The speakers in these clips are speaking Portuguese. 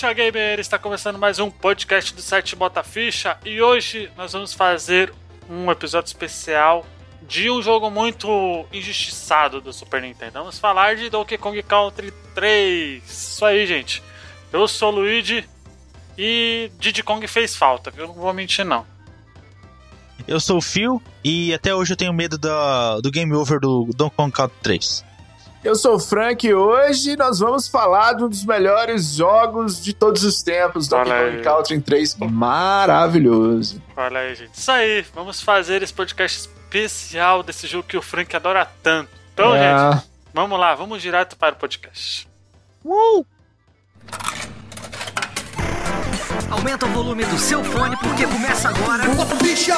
Ficha Gamer! Está começando mais um podcast do site Bota Ficha e hoje nós vamos fazer um episódio especial de um jogo muito injustiçado do Super Nintendo. Vamos falar de Donkey Kong Country 3. Isso aí, gente. Eu sou o Luigi e Diddy Kong fez falta, viu? Não vou mentir, não. Eu sou o Phil e até hoje eu tenho medo do, do game over do Donkey Kong Country 3. Eu sou o Frank e hoje nós vamos falar de um dos melhores jogos de todos os tempos, Donkey Kong Country 3. Maravilhoso. Olha aí, gente. Isso aí, vamos fazer esse podcast especial desse jogo que o Frank adora tanto. Então, é. gente, vamos lá, vamos direto para o podcast. Uh! Aumenta o volume do seu fone porque começa agora. Bota bicha!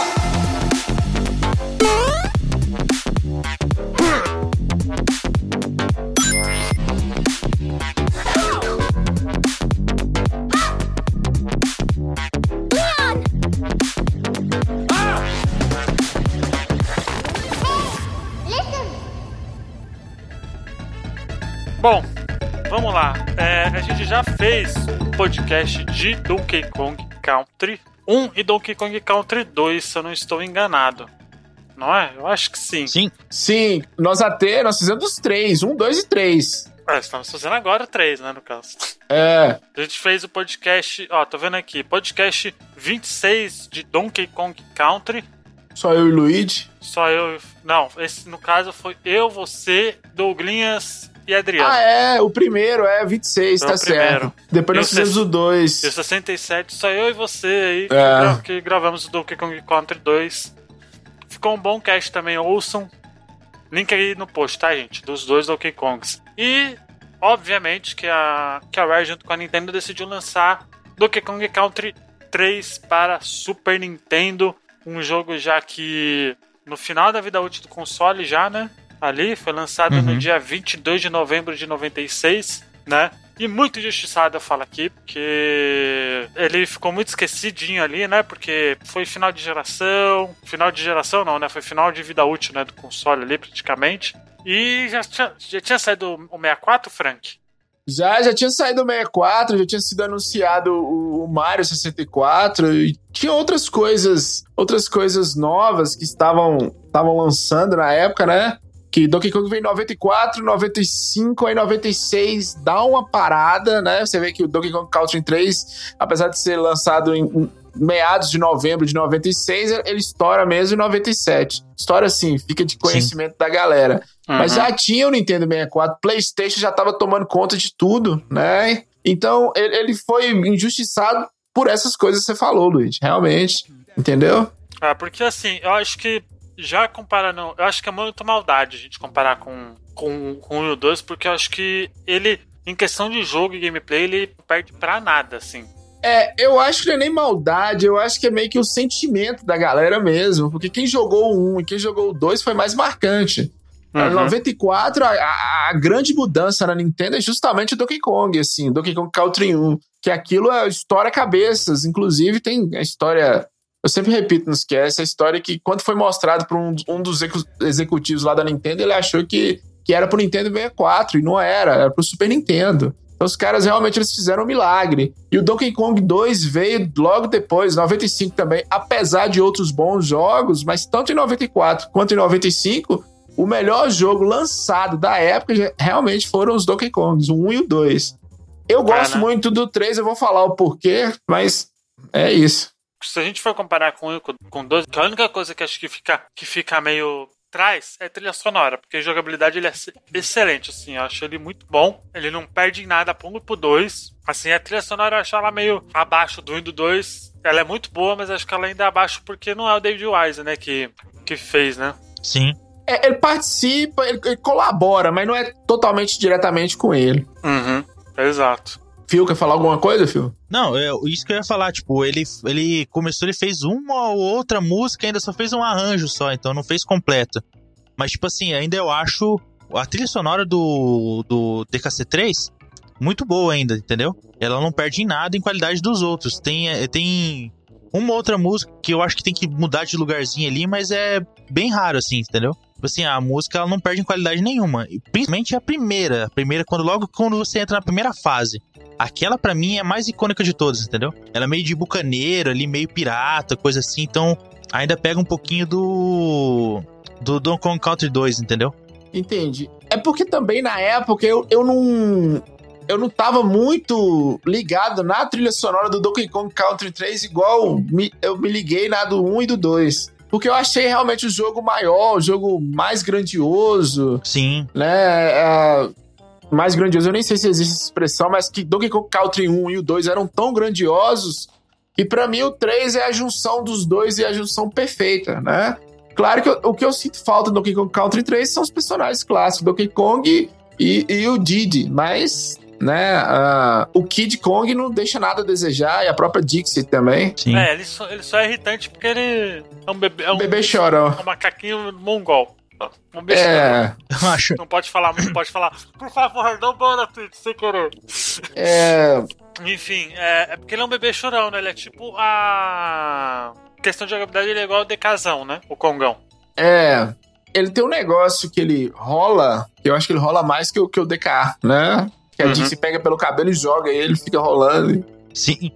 Bom, vamos lá. É, a gente já fez um podcast de Donkey Kong Country 1 e Donkey Kong Country 2, se eu não estou enganado. Não é? Eu acho que sim. Sim. Sim, nós até nós fizemos os três, um, dois e três. É, estamos fazendo agora três, né, no caso. É. A gente fez o podcast, ó, tô vendo aqui, podcast 26 de Donkey Kong Country. Só eu e o Luigi? Só eu. Não, esse no caso foi eu, você, Douglinhas e Adriano. Ah, é, o primeiro, é 26, Foi tá certo. Depois nós fizemos o 2. E o 67, só eu e você aí que, é. gra que gravamos o Donkey Kong Country 2. Ficou um bom cast também, ouçam. Link aí no post, tá, gente? Dos dois Donkey Kongs. E, obviamente, que a, que a Rare, junto com a Nintendo, decidiu lançar Donkey Kong Country 3 para Super Nintendo. Um jogo já que no final da vida útil do console já, né? Ali, foi lançado uhum. no dia 22 de novembro de 96, né? E muito injustiçado eu falo aqui, porque ele ficou muito esquecidinho ali, né? Porque foi final de geração. Final de geração não, né? Foi final de vida útil, né? Do console ali, praticamente. E já tinha, já tinha saído o 64, Frank? Já, já tinha saído o 64, já tinha sido anunciado o, o Mario 64 e tinha outras coisas, outras coisas novas que estavam estavam lançando na época, né? Que Donkey Kong vem em 94, 95, aí 96 dá uma parada, né? Você vê que o Donkey Kong Country 3, apesar de ser lançado em meados de novembro de 96, ele estoura mesmo em 97. Estoura assim, fica de conhecimento Sim. da galera. Uhum. Mas já tinha o Nintendo 64, PlayStation já estava tomando conta de tudo, né? Então ele, ele foi injustiçado por essas coisas que você falou, Luiz. Realmente. Entendeu? Ah, porque assim, eu acho que já comparando, eu acho que é muita maldade a gente comparar com, com, com o 2, porque eu acho que ele, em questão de jogo e gameplay, ele perde pra nada, assim. É, eu acho que não é nem maldade, eu acho que é meio que o sentimento da galera mesmo, porque quem jogou o 1 e quem jogou o 2 foi mais marcante. Uhum. Em 94, a, a, a, grande mudança na Nintendo é justamente o Donkey Kong, assim, Donkey Kong Country 1, que aquilo é história cabeças, inclusive tem a história eu sempre repito nos que essa história que quando foi mostrado para um, um, dos executivos lá da Nintendo, ele achou que, que era pro Nintendo 64 e não era, era pro Super Nintendo. Então os caras realmente eles fizeram um milagre. E o Donkey Kong 2 veio logo depois, 95 também, apesar de outros bons jogos, mas tanto em 94 quanto em 95, o melhor jogo lançado da época realmente foram os Donkey Kongs, o 1 e o 2. Eu gosto muito do 3, eu vou falar o porquê, mas é isso se a gente for comparar com com 12, a única coisa que acho que fica, que fica meio traz é a trilha sonora, porque a jogabilidade ele é excelente, assim, eu acho ele muito bom, ele não perde em nada pro 1 e pro 2. Assim, a trilha sonora eu acho ela meio abaixo do 1 e do 2. Ela é muito boa, mas acho que ela ainda é abaixo porque não é o David Wise, né, que, que fez, né? Sim. É, ele participa, ele, ele, colabora, mas não é totalmente diretamente com ele. Uhum, exato. Phil, quer falar alguma coisa, Phil? Não, é isso que eu ia falar, tipo, ele, ele começou, ele fez uma ou outra música, ainda só fez um arranjo só, então não fez completa. Mas, tipo assim, ainda eu acho a trilha sonora do, do DKC3 muito boa ainda, entendeu? Ela não perde em nada em qualidade dos outros. Tem, é, tem uma outra música que eu acho que tem que mudar de lugarzinho ali, mas é bem raro, assim, entendeu? Tipo assim, a música ela não perde em qualidade nenhuma. E principalmente a primeira. A primeira, quando logo quando você entra na primeira fase. Aquela para mim é a mais icônica de todas, entendeu? Ela é meio de bucaneiro ali, meio pirata, coisa assim. Então ainda pega um pouquinho do. Do Donkey Kong Country 2, entendeu? Entendi. É porque também na época eu, eu não. Eu não tava muito ligado na trilha sonora do Donkey Kong Country 3, igual me, eu me liguei na do 1 e do 2. Porque eu achei realmente o jogo maior, o jogo mais grandioso. Sim. Né? É, mais grandioso, eu nem sei se existe essa expressão, mas que Donkey Kong Country 1 e o 2 eram tão grandiosos que para mim o 3 é a junção dos dois e a junção perfeita, né? Claro que eu, o que eu sinto falta do Donkey Kong Country 3 são os personagens clássicos, Donkey Kong e, e o Diddy, mas né? Uh, o Kid Kong não deixa nada a desejar e a própria Dixie também. Sim. É, ele só, ele só é irritante porque ele é um bebê. É um, bebê chorão. um macaquinho mongol. Um beijo. É, eu acho. Não pode falar, não pode falar. Por favor, não bana Twitch, sem querer. É. Enfim, é, é, porque ele é um bebê chorão, né? Ele é tipo a. Questão de jogabilidade, ele é igual o Decazão, né? O Congão. É. Ele tem um negócio que ele rola, que eu acho que ele rola mais que o, que o DK, né? Que a uhum. Dixie pega pelo cabelo e joga e ele fica rolando. Sim.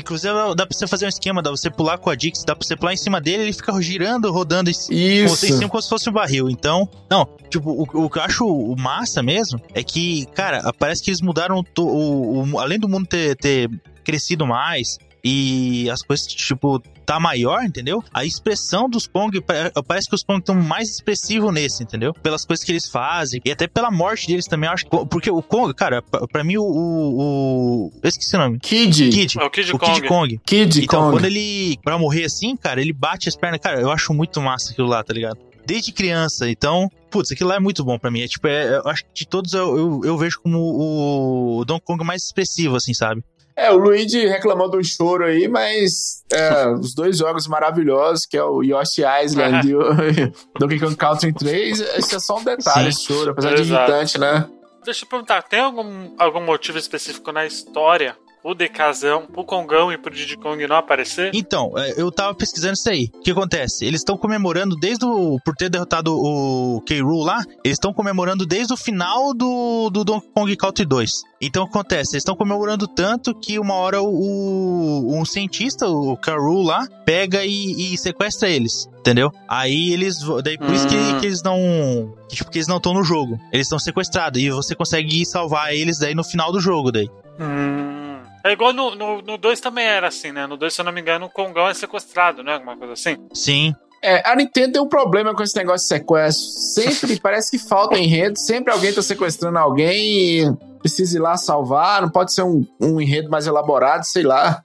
Inclusive, dá pra você fazer um esquema, dá pra você pular com a Dix, dá pra você pular em cima dele ele fica girando, rodando Isso. em cima como se fosse um barril. Então, não, tipo, o, o que eu acho massa mesmo é que, cara, parece que eles mudaram o, o, o além do mundo ter, ter crescido mais, e as coisas, tipo, tá maior, entendeu? A expressão dos Kong, parece que os Kong estão mais expressivos nesse, entendeu? Pelas coisas que eles fazem e até pela morte deles também, eu acho. Porque o Kong, cara, pra mim o. o, o eu esqueci o nome. Kid. Kid. É o Kid o Kong. Kid Kong. Kid então, Kong. quando ele, pra morrer assim, cara, ele bate as pernas. Cara, eu acho muito massa aquilo lá, tá ligado? Desde criança, então, putz, aquilo lá é muito bom para mim. É tipo, é, eu acho que de todos eu, eu, eu vejo como o Donkey Kong mais expressivo, assim, sabe? É, o Luigi reclamou do choro aí, mas é, os dois jogos maravilhosos, que é o Yoshi Island e o Donkey Kong Country 3, esse é só um detalhe, esse choro, apesar de irritante, né? Deixa eu perguntar, tem algum, algum motivo específico na história o Decazão, o Kongão e pro Diddy Kong não aparecer? Então, eu tava pesquisando isso aí. O que acontece? Eles estão comemorando desde o. Por ter derrotado o K. Rool lá, eles estão comemorando desde o final do, do Donkey Kong Country 2. Então acontece, eles estão comemorando tanto que uma hora o, um cientista, o Karul lá, pega e, e, sequestra eles, entendeu? Aí eles. Daí por hum. isso que, hum. que, eles não. Tipo, que eles não estão no jogo. Eles estão sequestrados. E você consegue salvar eles daí no final do jogo daí. Hum. É igual no 2 no, no também era assim, né? No 2, se eu não me engano, o Kongão é sequestrado, né? Alguma coisa assim. Sim. É, a Nintendo tem um problema com esse negócio de sequestro. Sempre parece que falta enredo, sempre alguém tá sequestrando alguém e precisa ir lá salvar. Não pode ser um, um enredo mais elaborado, sei lá.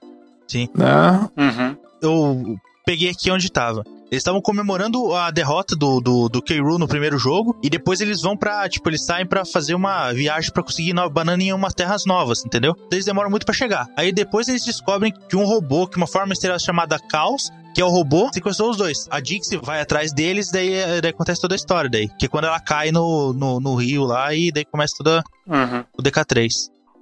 Sim. Né? Uhum. Eu peguei aqui onde tava. Eles estavam comemorando a derrota do, do, do K-Rool no primeiro jogo. E depois eles vão pra. Tipo, eles saem pra fazer uma viagem para conseguir nova banana em umas terras novas, entendeu? Eles demoram muito para chegar. Aí depois eles descobrem que um robô, que uma forma misteriosa chamada Caos, que é o robô, sequestrou os dois. A Dixie vai atrás deles, daí, daí acontece toda a história daí. Que é quando ela cai no, no, no rio lá e daí começa toda uhum. o DK3.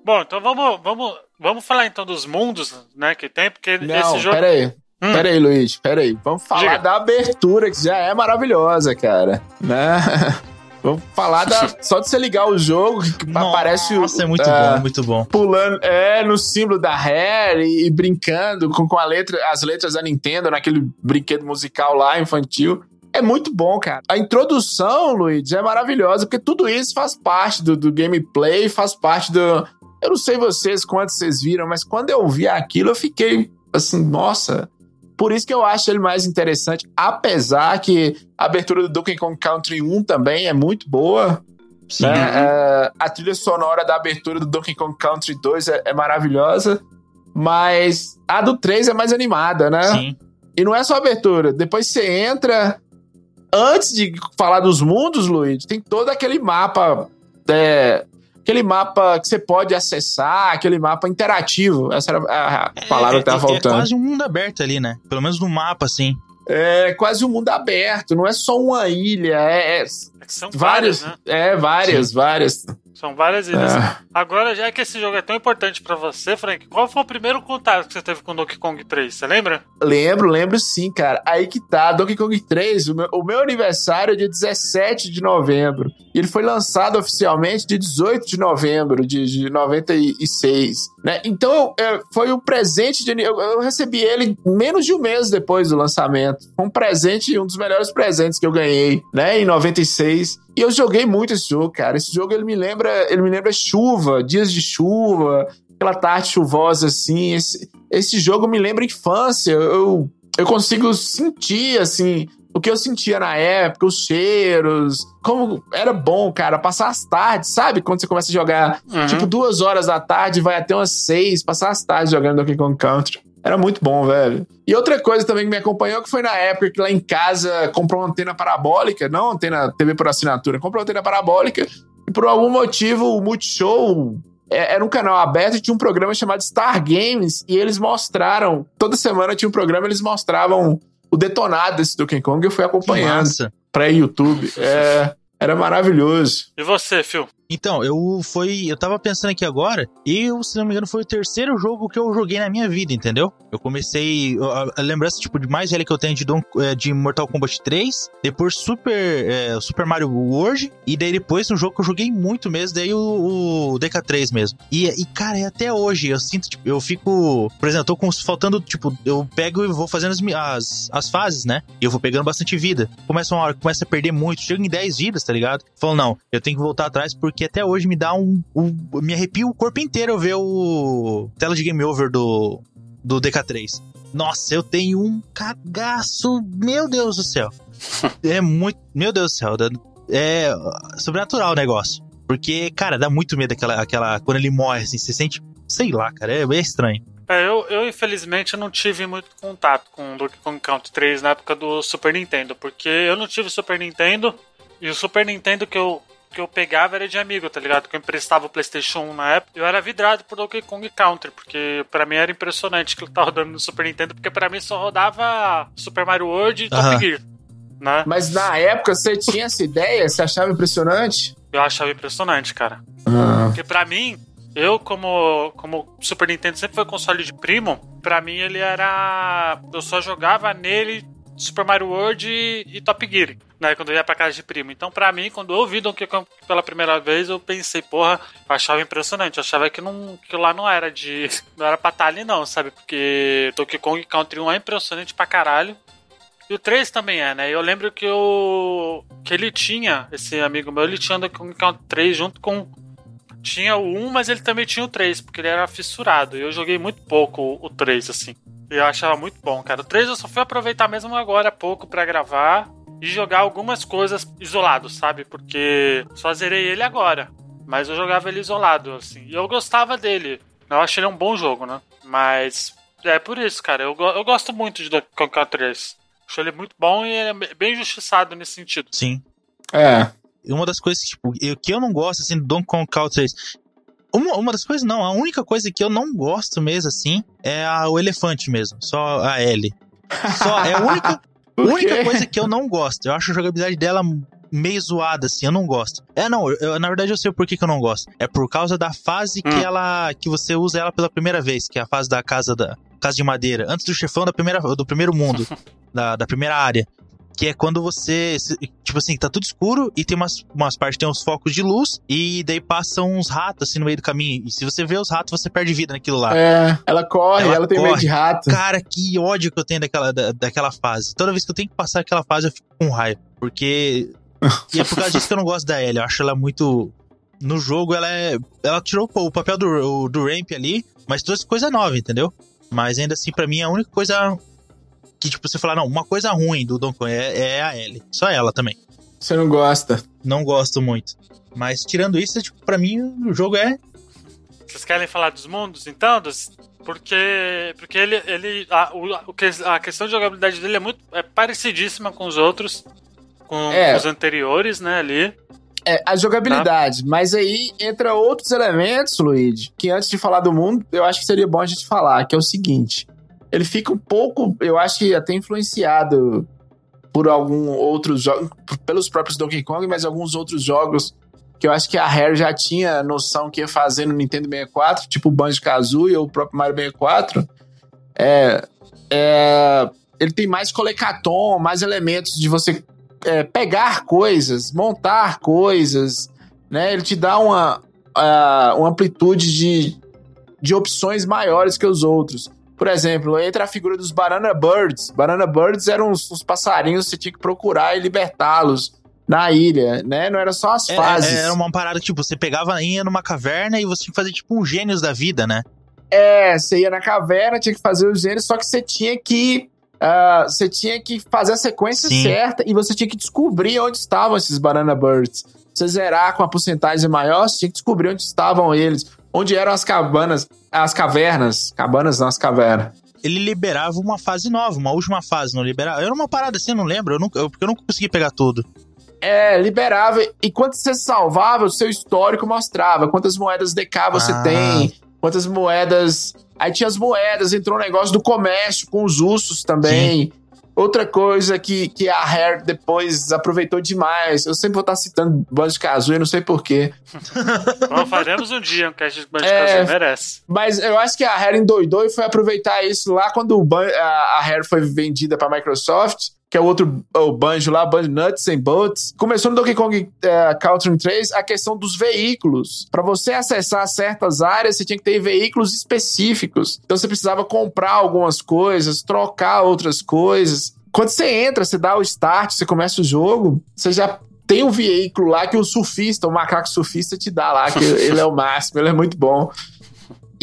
Bom, então vamos, vamos, vamos falar então dos mundos, né, que tem, porque Não, esse jogo... pera aí. Hum. Pera aí, Luiz, pera aí. Vamos falar Diga. da abertura, que já é maravilhosa, cara. Né? Vamos falar da, só de você ligar o jogo, que Nossa, aparece o. Nossa, é muito é, bom, muito bom. Pulando, é, no símbolo da Rare e, e brincando com, com a letra, as letras da Nintendo, naquele brinquedo musical lá, infantil. É muito bom, cara. A introdução, Luiz, é maravilhosa, porque tudo isso faz parte do, do gameplay, faz parte do. Eu não sei vocês quantos vocês viram, mas quando eu vi aquilo, eu fiquei assim, nossa, por isso que eu acho ele mais interessante, apesar que a abertura do Donkey Kong Country 1 também é muito boa. Sim. Né? É, a trilha sonora da abertura do Donkey Kong Country 2 é, é, maravilhosa, mas a do 3 é mais animada, né? Sim. E não é só a abertura, depois você entra. Antes de falar dos mundos, Luiz, tem todo aquele mapa é, aquele mapa que você pode acessar, aquele mapa interativo. Essa era a palavra é, que tava é, faltando. É quase um mundo aberto ali, né? Pelo menos no mapa, assim. É quase um mundo aberto, não é só uma ilha, é, é São várias, várias, né? é várias, Sim. várias. São várias ilhas. É. Agora, já que esse jogo é tão importante para você, Frank, qual foi o primeiro contato que você teve com Donkey Kong 3? Você lembra? Lembro, lembro sim, cara. Aí que tá, Donkey Kong 3, o meu, o meu aniversário é dia 17 de novembro. E ele foi lançado oficialmente dia 18 de novembro de, de 96. Né? Então, é, foi um presente de. Eu, eu recebi ele menos de um mês depois do lançamento. Foi um presente, um dos melhores presentes que eu ganhei, né? Em 96. E eu joguei muito esse jogo, cara. Esse jogo ele me lembra, ele me lembra chuva, dias de chuva, aquela tarde chuvosa assim. Esse, esse jogo me lembra infância. Eu, eu consigo sentir assim o que eu sentia na época, os cheiros, como era bom, cara, passar as tardes, sabe? Quando você começa a jogar, uhum. tipo, duas horas da tarde, vai até umas seis, passar as tardes jogando Donkey Kong Country. Era muito bom, velho. E outra coisa também que me acompanhou, que foi na época que lá em casa comprou uma antena parabólica, não antena TV por assinatura, comprou uma antena parabólica, e por algum motivo o Multishow é, era um canal aberto e tinha um programa chamado Star Games, e eles mostraram, toda semana tinha um programa, eles mostravam o detonado desse Donkey Kong, e eu fui acompanhando para YouTube. É, era maravilhoso. E você, Phil? Então, eu foi, eu tava pensando aqui agora, e se não me engano foi o terceiro jogo que eu joguei na minha vida, entendeu? Eu comecei, a, lembrança tipo de mais velha que eu tenho de, Don, é, de Mortal Kombat 3, depois Super é, Super Mario World e daí depois um jogo que eu joguei muito mesmo, daí o, o DK3 mesmo. E, e cara, é até hoje eu sinto, tipo, eu fico, por exemplo, eu tô com, faltando, tipo, eu pego e vou fazendo as, as, as fases, né? E eu vou pegando bastante vida. Começa uma hora, começa a perder muito, chego em 10 vidas, tá ligado? Falo, não, eu tenho que voltar atrás porque que até hoje me dá um, um. me arrepia o corpo inteiro ver o. tela de game over do. do DK3. Nossa, eu tenho um cagaço. Meu Deus do céu. é muito. Meu Deus do céu. É sobrenatural o negócio. Porque, cara, dá muito medo aquela, aquela. Quando ele morre, assim, você sente. Sei lá, cara, é, é estranho. É, eu, eu infelizmente não tive muito contato com Donkey Kong Country 3 na época do Super Nintendo, porque eu não tive Super Nintendo e o Super Nintendo que eu que eu pegava era de amigo, tá ligado? Que eu emprestava o PlayStation 1 na época. Eu era vidrado por Donkey Kong Country, porque para mim era impressionante que ele tava rodando no Super Nintendo, porque para mim só rodava Super Mario World e Top Gear. Né? Mas na época você tinha essa ideia? Você achava impressionante? Eu achava impressionante, cara. Ah. Porque para mim, eu, como, como Super Nintendo sempre foi console de primo, para mim ele era. Eu só jogava nele Super Mario World e, e Top Gear né, quando eu ia pra casa de primo. Então, pra mim, quando eu ouvi Donkey Kong pela primeira vez, eu pensei, porra, eu achava impressionante. Eu achava que, não, que lá não era de. Não era pra estar ali, não, sabe? Porque Donkey Kong Country 1 é impressionante pra caralho. E o 3 também é, né? Eu lembro que eu. que ele tinha, esse amigo meu, ele tinha Donkey Kong Country 3 junto com. Tinha o 1, mas ele também tinha o 3, porque ele era fissurado. E eu joguei muito pouco o 3, assim. E eu achava muito bom, cara. O 3 eu só fui aproveitar mesmo agora há pouco para gravar de jogar algumas coisas isolado, sabe? Porque só zerei ele agora. Mas eu jogava ele isolado, assim. E eu gostava dele. Eu achei ele um bom jogo, né? Mas é por isso, cara. Eu, eu gosto muito de Donkey Kong 3. Acho ele muito bom e é bem justiçado nesse sentido. Sim. É. Uma das coisas tipo, eu, que eu não gosto, assim, do Donkey Kong Country 3. Uma, uma das coisas, não. A única coisa que eu não gosto mesmo, assim, é a, o elefante mesmo. Só a L. Só, é a única. Única coisa que eu não gosto, eu acho a jogabilidade dela meio zoada, assim, eu não gosto. É, não, eu, na verdade eu sei por que, que eu não gosto. É por causa da fase hum. que ela. que você usa ela pela primeira vez, que é a fase da casa da. Casa de madeira, antes do chefão da primeira, do primeiro mundo, da, da primeira área. Que é quando você. Tipo assim, tá tudo escuro e tem umas, umas partes tem uns focos de luz e daí passam uns ratos assim no meio do caminho. E se você vê os ratos, você perde vida naquilo lá. É, ela corre, ela, ela tem corre. medo de rato. Cara, que ódio que eu tenho daquela, da, daquela fase. Toda vez que eu tenho que passar aquela fase, eu fico com raiva. Porque. e é por causa disso que eu não gosto da Ellie. Eu acho ela muito. No jogo, ela é. Ela tirou o papel do, do Ramp ali, mas trouxe coisa nova, entendeu? Mas ainda assim, para mim, a única coisa que, tipo, você falar, não, uma coisa ruim do Donkey Kong é, é a Ellie. Só ela também. Você não gosta? Não gosto muito. Mas tirando isso, tipo, pra mim o jogo é. Vocês querem falar dos mundos, então? Dos... Porque, porque ele, ele a, o, a questão de jogabilidade dele é muito é parecidíssima com os outros, com é. os anteriores, né, ali. É, a jogabilidade. Tá. Mas aí entra outros elementos, Luigi, que antes de falar do mundo, eu acho que seria bom a gente falar, que é o seguinte ele fica um pouco, eu acho que até influenciado por algum outros jogos, pelos próprios Donkey Kong, mas alguns outros jogos que eu acho que a Rare já tinha noção que ia fazer no Nintendo 64, tipo o Banjo-Kazooie ou o próprio Mario 64, é, é, ele tem mais colecaton, mais elementos de você é, pegar coisas, montar coisas, né? Ele te dá uma, uma amplitude de, de opções maiores que os outros. Por exemplo, entra a figura dos Banana Birds. Banana Birds eram uns, uns passarinhos que você tinha que procurar e libertá-los na ilha, né? Não era só as É, fases. é, era uma parada que, tipo, você pegava, ia numa caverna e você tinha que fazer, tipo, um gênios da vida, né? É, você ia na caverna, tinha que fazer os gêneros, só que você tinha que. ah, você tinha que fazer a sequência Sim. certa e você tinha que descobrir onde estavam esses Banana Birds. Você zerar com a porcentagem maior, você tinha que descobrir onde estavam eles. Onde eram as cabanas, as cavernas. Cabanas não, as cavernas. Ele liberava uma fase nova, uma última fase, não liberava? Era uma parada assim, eu não lembro, eu nunca, eu, porque eu nunca consegui pegar tudo. É, liberava. E quando você salvava, o seu histórico mostrava quantas moedas DK você Ah. tem, quantas moedas. Aí tinha as moedas, entrou o negócio do comércio com os ursos também. Outra coisa que, que a Rare depois aproveitou demais. Eu sempre vou estar citando Banjo Kazooie, não sei porquê. Então faremos um dia um cast de Banjo É. Kazooie, merece. Mas eu acho que a Rare endoidou e foi aproveitar isso lá quando a, a Rare foi vendida para Microsoft, que é o outro o Banjo lá, Banjo Nuts and Bolts. Começou no Donkey Kong eh, Country 3 a questão dos veículos. Para você acessar certas áreas, você tinha que ter veículos específicos. Então você precisava comprar algumas coisas, trocar outras coisas. Quando você entra, você dá o start, você começa o jogo, você já tem um veículo lá que o surfista, o macaco surfista te dá lá, que ele é o máximo, ele é muito bom.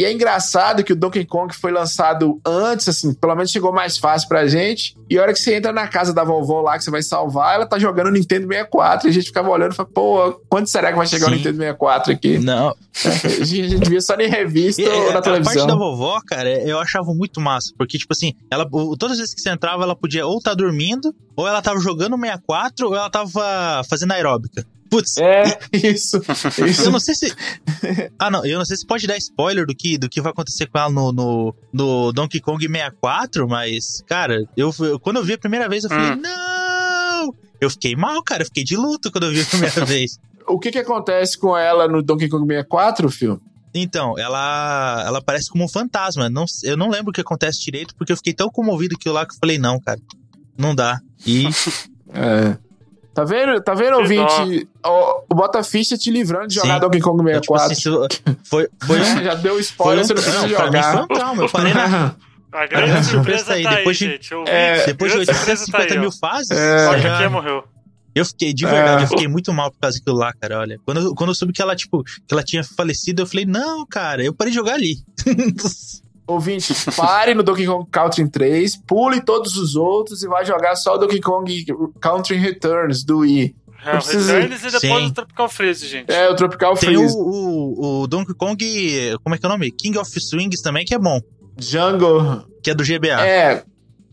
E é engraçado que o Donkey Kong foi lançado antes, assim, pelo menos chegou mais fácil pra gente. E a hora que você entra na casa da vovó lá, que você vai salvar, ela tá jogando Nintendo 64. E a gente ficava olhando e falava, pô, quando será que vai chegar o Sim. Nintendo 64 aqui? Não. A gente via só em revista E, ou a na parte da televisão. vovó, cara, eu achava muito massa. Porque, tipo assim, ela, o- todas as vezes que você entrava, ela podia ou estar dormindo, ou ela tava jogando 64, ou ela tava fazendo aeróbica. Putz, É, isso. isso. eu não sei se. Ah, não, eu não sei se pode dar spoiler do que, do que vai acontecer com ela no, no, no Donkey Kong 64, mas, cara, eu, eu- quando eu vi a primeira vez, eu falei, Hum. não! Eu fiquei mal, cara, eu fiquei de luto quando eu vi a primeira vez. O que que acontece com ela no Donkey Kong 64, filho? Então, ela ela parece como um fantasma. Não, eu não lembro o que acontece direito, porque eu fiquei tão comovido que eu lá que eu falei, não, cara, não dá. E É. Tá vendo, tá vendo ouvinte? O, o Bota Ficha te livrando de jogar Sim. Donkey Kong eu, tipo 64. assim, foi, foi um. Já deu Foi spoiler, um, você não precisa não, pra mim jogar. foi um trauma. Eu parei na, A grande surpresa tá aí, depois de- gente. É, depois de grande surpresa tá 850 aí, mil fases, É. Só que morreu. eu fiquei, de verdade, É. eu fiquei muito mal por causa daquilo lá, cara. Olha, quando, eu- quando eu soube que ela, tipo, que ela tinha falecido, eu falei, não, cara, eu parei de jogar ali. Ouvinte, pare no Donkey Kong Country 3, pule todos os outros e vai jogar só o Donkey Kong Country Returns do Wii. É, o precisa- Returns e depois Sim. o Tropical Freeze, gente. É, o Tropical Tem o, Freeze. o, o Donkey Kong, como é que é o nome? King of Swings também, que é bom, Jungle. que é do GBA. É,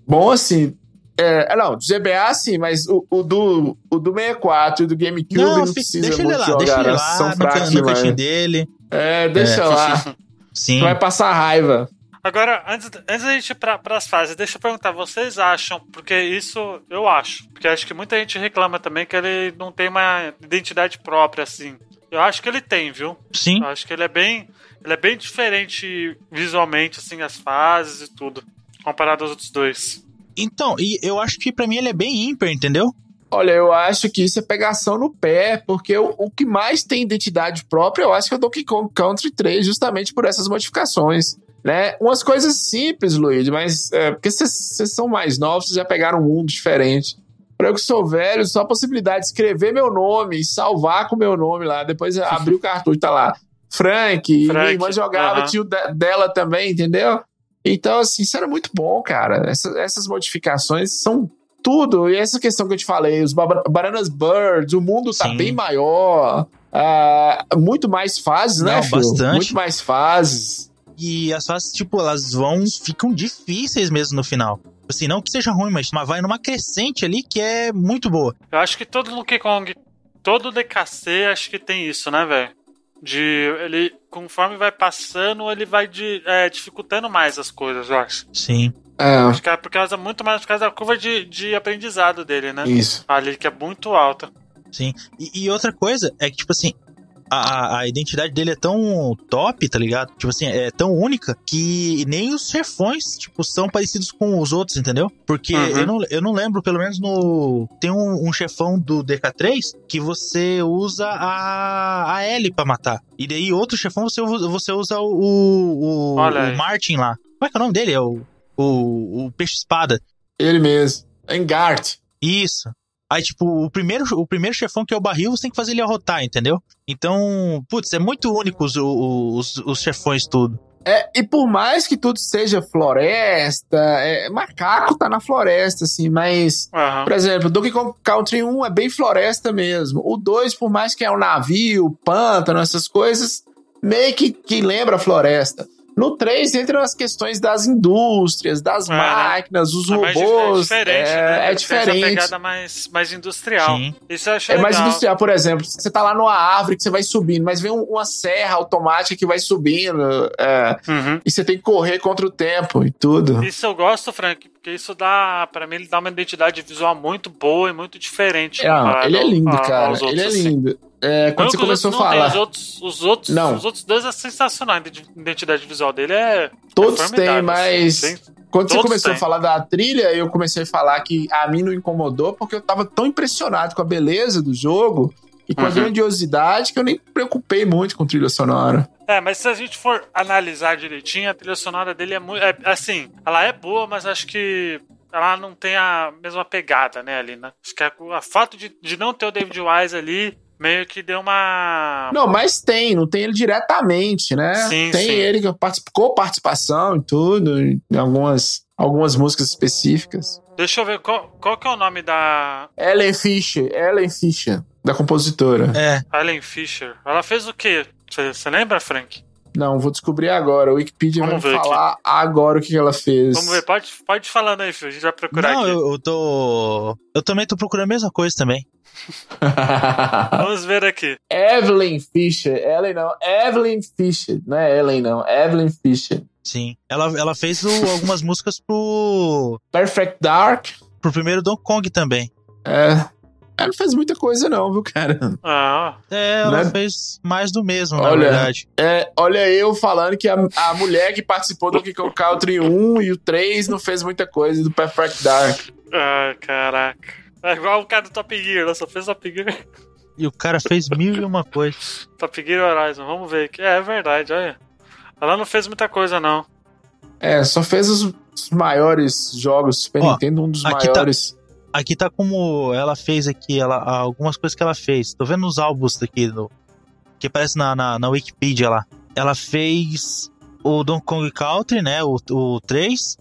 bom assim. É, não, do GBA sim, mas o, o do, o do 64 e do GameCube não, não, precisa deixa muito ele lá, jogar, deixa ele né? lá, são no, fracos no cantinho dele. É, deixa É. lá. Sim. Tu vai passar raiva. Agora, antes, antes da gente ir pra, pras fases, deixa eu perguntar, vocês acham, porque isso eu acho, porque acho que muita gente reclama também que ele não tem uma identidade própria, assim. Eu acho que ele tem, viu? Sim. Eu acho que ele é bem. Ele é bem diferente visualmente, assim, as fases e tudo. Comparado aos outros dois. Então, e eu acho que pra mim ele é bem ímpar, entendeu? Olha, eu acho que isso é pegação no pé, porque o, o que mais tem identidade própria, eu acho que é o Donkey Kong Country 3, justamente por essas modificações. Né? Umas coisas simples, Luiz, mas é, porque vocês são mais novos, vocês já pegaram um mundo diferente. Pra eu que sou velho, só a possibilidade de escrever meu nome e salvar com meu nome lá, depois abrir o cartucho, tá lá. Frank, Frank, minha irmã jogava, aham. tio de- dela também, entendeu? Então, assim, isso era muito bom, cara. Essa- essas modificações são tudo. E essa questão que eu te falei, os Ba- Bananas Birds, o mundo tá Sim. bem maior. ah, muito mais fases, né, Não, Phil? bastante. Muito mais fases. E as fases, tipo, elas vão. ficam difíceis mesmo no final. Assim, não que seja ruim, mas mas vai numa crescente ali que é muito boa. Eu acho que todo Donkey Kong, todo DKC, acho que tem isso, né, velho? De. Ele, conforme vai passando, ele vai de, é, dificultando mais as coisas, eu acho. Sim. É, Acho que é por causa, muito mais por causa da curva de, de aprendizado dele, né? isso. Ali, que é muito alta. Sim. E, e outra coisa é que, tipo assim, a, a identidade dele é tão top, tá ligado? Tipo assim, é tão única que nem os chefões, tipo, são parecidos com os outros, entendeu? Porque Uhum. eu, não, eu não lembro, pelo menos no. Tem um, um chefão do DK3 que você usa a, a L pra matar. E daí outro chefão você, usa- você usa o, o, o Martin lá. Como é que é o nome dele? É o, o, o Peixe-Espada. Ele mesmo. Engart. Isso. Aí, tipo, o primeiro, o primeiro chefão que é o barril, você tem que fazer ele arrotar, entendeu? Então, putz, é muito único os, os, os chefões tudo. É, e por mais que tudo seja floresta, é, macaco tá na floresta, assim, mas. Aham. Por exemplo, Donkey Kong Country 1 é bem floresta mesmo. O 2, por mais que é um navio, pântano, essas coisas, meio que, que lembra floresta. No 3 entram as questões das indústrias, das É, né? máquinas, os É mais dif- robôs. é diferente, é, né? é Tem essa diferente. pegada mais, mais industrial. Sim. Isso eu achei É mais legal. industrial, por exemplo. Você tá lá numa árvore que você vai subindo, mas vem um- uma serra automática que vai subindo. é, Uhum. e você tem que correr contra o tempo e tudo. Isso eu gosto, Frank, porque isso dá, pra mim, ele dá uma identidade visual muito boa e muito diferente. É, comparado ele é lindo, a- cara. outros, Ele é assim. lindo. É, quando Não você começou a não tem, falar. Os outros, os, outros, Não. os outros dois é sensacional. A identidade visual dele é. Todos têm, formidável, mas assim. Tem- quando você começou têm. a falar da trilha, eu comecei a falar que a mim não incomodou, porque eu tava tão impressionado com a beleza do jogo e com a Uhum. grandiosidade que eu nem me preocupei muito com trilha sonora. É, mas se a gente for analisar direitinho, a trilha sonora dele é muito. É, assim, ela é boa, mas acho que ela não tem a mesma pegada, né, ali, né? Acho que a, a fato de, de não ter o David Wise ali meio que deu uma. Não, mas tem, não tem ele diretamente, né? Sim, tem sim. ele que particip- com participação e tudo, em algumas, algumas músicas específicas. Deixa eu ver qual, qual que é o nome da Ellen Fisher, Ellen Fisher, da compositora. É, Ellen Fisher. Ela fez o quê? Você lembra, Frank? Não, vou descobrir agora. O Wikipedia Vamos vai ver aqui. falar agora o que ela fez. Vamos ver, pode, pode falando aí, filho. A gente vai procurar não, aqui. eu, eu tô. Eu também tô procurando a mesma coisa também. Vamos ver aqui. Evelyn Fisher. Ellen não. Evelyn Fisher. Não é Ellen, não. Evelyn Fisher. Sim. Ela, ela fez o- algumas músicas pro. Perfect Dark. pro primeiro Donkey Kong também. É. Ela não fez muita coisa, não, viu, cara? Ah, É, ela Né? fez mais do mesmo, na Olha, verdade. É, olha eu falando que a, a mulher que participou do Donkey Kong Country 1 e o 3 não fez muita coisa do Perfect Dark. ah, caraca. É igual o cara do Top Gear, ela só fez Top Gear. E o cara fez mil e uma coisa. Top Gear Horizon, vamos ver aqui. É, é verdade, olha. Ela não fez muita coisa, não. É, só fez os, maiores jogos Super Ó, Nintendo, um dos tá- maiores. Aqui tá como ela fez aqui, ela, algumas coisas que ela fez. Tô vendo os álbuns daqui, no, que aparece na, na, na Wikipedia lá. Ela fez o Donkey Kong Country, né? O, o 3.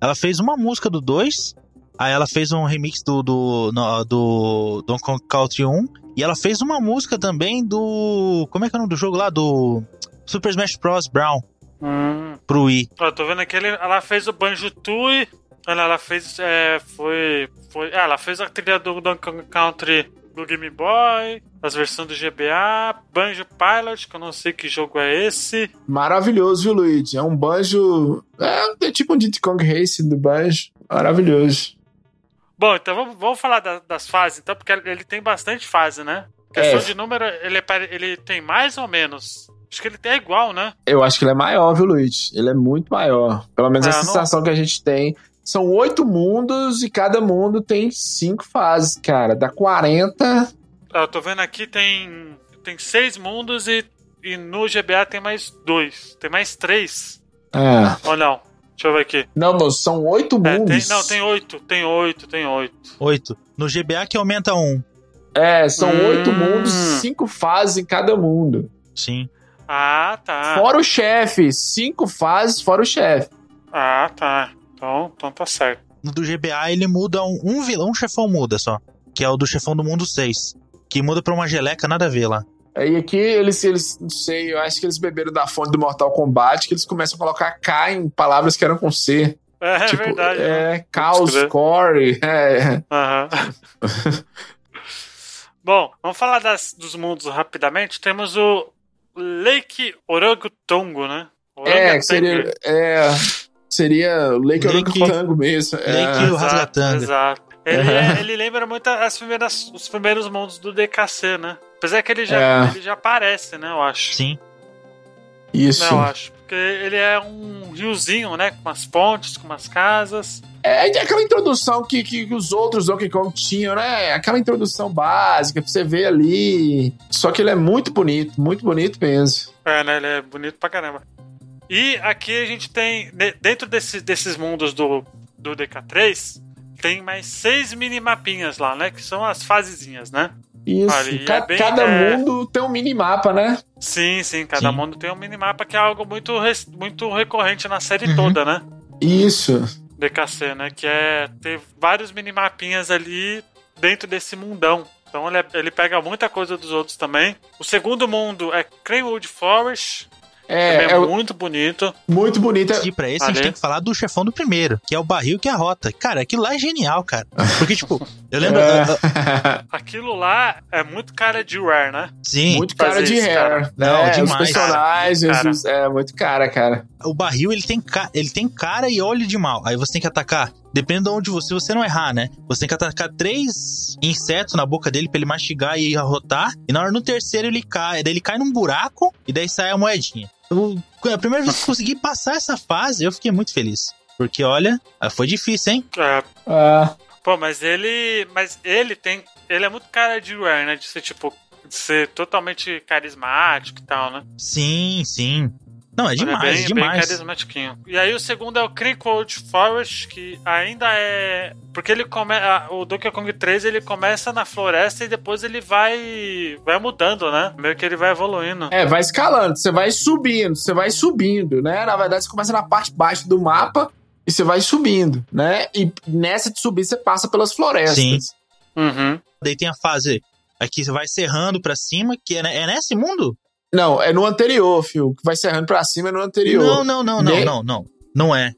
Ela fez uma música do 2. Aí ela fez um remix do, do, no- do Donkey Kong Country 1. E ela fez uma música também do. Como é que é o nome do jogo lá? Do Super Smash Bros. Brown Hum. pro Wii. Ó, tô vendo aqui, ele- ela fez o Banjo Tooie. Ela, ela fez. É, foi. Foi é, ela fez a trilha do Donkey Kong Country do Game Boy, as versões do GBA, Banjo Pilot, que eu não sei que jogo é esse. Maravilhoso, viu, Luigi? É um banjo. É, é tipo um Diddy Kong Race do banjo. Maravilhoso. Bom, então vamos, vamos falar da- das fases, então, porque ele tem bastante fase, né? Questão É. de número, ele, é ele tem mais ou menos. Acho que ele é igual, né? Eu acho que ele é maior, viu, Luigi? Ele é muito maior. Pelo menos a Ah, não- sensação que a gente tem. São oito mundos e cada mundo tem cinco fases, cara. Dá 40. Ah, Eu tô vendo aqui, tem, tem seis mundos e, e no GBA tem mais dois. Tem mais três. É. Ou não? Deixa eu ver aqui. Não, moço, são oito É, mundos. tem, não, tem oito, tem oito, tem oito. 8. No GBA que aumenta um. É, são Hum. oito mundos cinco fases em cada mundo. Sim. Ah, tá. Fora o chefe. Cinco fases fora o chefe. Ah, tá. Então, então tá certo. No do GBA ele muda um, um vilão, um chefão muda só. Que é o do chefão do mundo 6. Que muda pra uma geleca, nada a ver lá. Aí aqui eles, eles, não sei, eu acho que eles beberam da fonte do Mortal Kombat, que eles começam a colocar K em palavras que eram com C. É, é tipo, verdade. né? É, caos, crer. core, é. Aham. Bom, vamos falar das, dos mundos rapidamente. Temos o Lake Orangotongo, né? É, que seria, é, seria Lake Orangotango mesmo. É. Lake- o Exato, Rasgatanga. Exato. Ele, é- ele lembra muito as primeiras, os primeiros mundos do DKC, né? Apesar que ele já, É. ele já aparece, né? Eu acho. Sim. Isso. Né, eu acho. Porque ele é um riozinho, né? Com umas pontes, com umas casas. É aquela introdução que, que, que os outros Donkey Kong tinham, né? Aquela introdução básica pra você ver ali. Só que ele é muito bonito, muito bonito mesmo. É, né? Ele é bonito pra caramba. E aqui a gente tem, dentro desse, desses mundos do, do DK3, tem mais seis minimapinhas lá, né? Que são as fasezinhas, né? Isso. É Ca- bem, cada é- mundo tem um minimapa, né? Sim, sim. Cada Sim. mundo tem um minimapa que é algo muito, muito recorrente na série Uhum. toda, né? Isso. DKC, né? Que é ter vários minimapinhas ali dentro desse mundão. Então ele, é- ele pega muita coisa dos outros também. O segundo mundo é Cranwood Forest. É, é, é muito bonito. muito bonito. E pra esse a gente Valeu. tem que falar do chefão do primeiro, que é o barril que arrota. Cara, aquilo lá é genial, cara. Porque, tipo, eu lembro. É. Aquilo lá é muito cara de Rare, né? sim, muito cara fazer de isso, cara. hair. Né? Não, Os demais. personagens, Cara. os- é muito cara, cara. o barril ele tem, ca- ele tem cara e olho de mal. Aí você tem que atacar. Depende de onde você, se você não errar, né? Você tem que atacar três insetos na boca dele pra ele mastigar e arrotar. E na hora no terceiro ele cai. Daí ele cai num buraco e daí sai a moedinha. Eu- a primeira vez que eu consegui passar essa fase, eu fiquei muito feliz. Porque, olha, foi difícil, hein? É, Ah, pô, mas ele. Mas ele tem. Ele é muito cara de Rare, né? De ser tipo. De ser totalmente carismático e tal, né? Sim, sim. Não, é Ele demais, é bem, é bem demais. carismatiquinho. E aí o segundo é o Crinkwood Forest, que ainda é. Porque ele começa. O Donkey Kong 3 ele começa na floresta e depois ele vai. vai mudando, né? Meio que ele vai evoluindo. É, vai escalando, você vai subindo, você vai subindo, né? Na verdade, você começa na parte baixa do mapa e você vai subindo, né? E nessa de subir, você passa pelas florestas. Sim. Uhum. Daí tem a fase aqui, você vai serrando pra cima, que é, ne- é nesse mundo? Não, é no anterior, fio. Que vai serrando pra cima é no anterior. Não, não, não, não, não, não. Não é.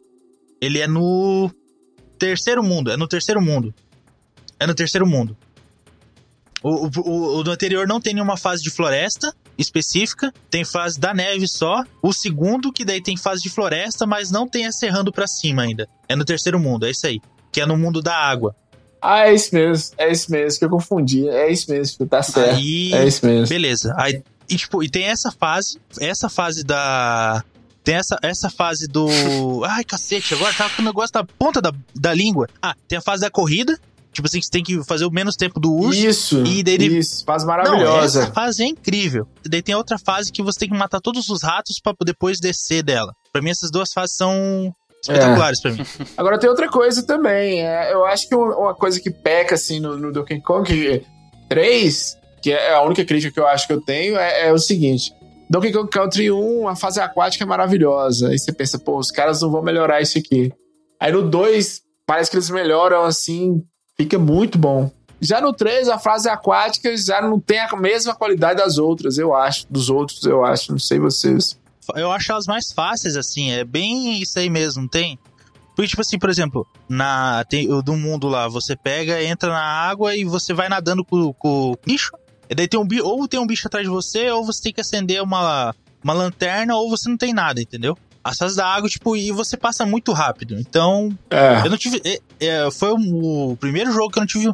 Ele é no terceiro mundo. É no terceiro mundo. É no terceiro mundo. O, o, o- do anterior não tem nenhuma fase de floresta específica. Tem fase da neve só. O segundo, que daí tem fase de floresta, mas não tem a serrando pra cima ainda. É no terceiro mundo, é isso aí. Que é no mundo da água. Ah, é isso mesmo. É isso mesmo que eu confundi. É isso mesmo. Tá certo. Aí. É isso mesmo. Beleza. Aí, e, tipo, e tem essa fase, essa fase da. Tem essa, essa fase do. Ai, cacete, agora tá com o negócio da ponta da, da língua. Ah, tem a fase da corrida. Tipo assim, que você tem que fazer o menos tempo do urso. Isso. E dele- Isso. Fase Não, maravilhosa. essa fase é incrível. E daí tem outra fase que você tem que matar todos os ratos pra depois descer dela. Pra mim, essas duas fases são espetaculares pra mim. Agora tem outra coisa também. é, eu acho que uma uma coisa que peca assim no, no Donkey Kong 3, que é a única crítica que eu acho que eu tenho, é, é o seguinte. Donkey Kong Country 1, a fase aquática é maravilhosa. Aí você pensa, pô, os caras não vão melhorar isso aqui. Aí no 2, parece que eles melhoram assim, fica muito bom. Já no 3, a fase aquática já não tem a mesma qualidade das outras, eu acho. Dos outros, eu acho. Não sei vocês. Eu acho elas mais fáceis, assim. É bem isso aí mesmo, tem? Porque, tipo assim, por exemplo, na, tem, do mundo lá, você pega, entra na água e você vai nadando com, com o bicho. E daí tem um bicho, ou tem um bicho atrás de você, ou você tem que acender uma, uma lanterna, ou você não tem nada, entendeu? As fases da água, tipo, e você passa muito rápido. Então, É. eu não tive. é, é, foi o, o primeiro jogo que eu não tive.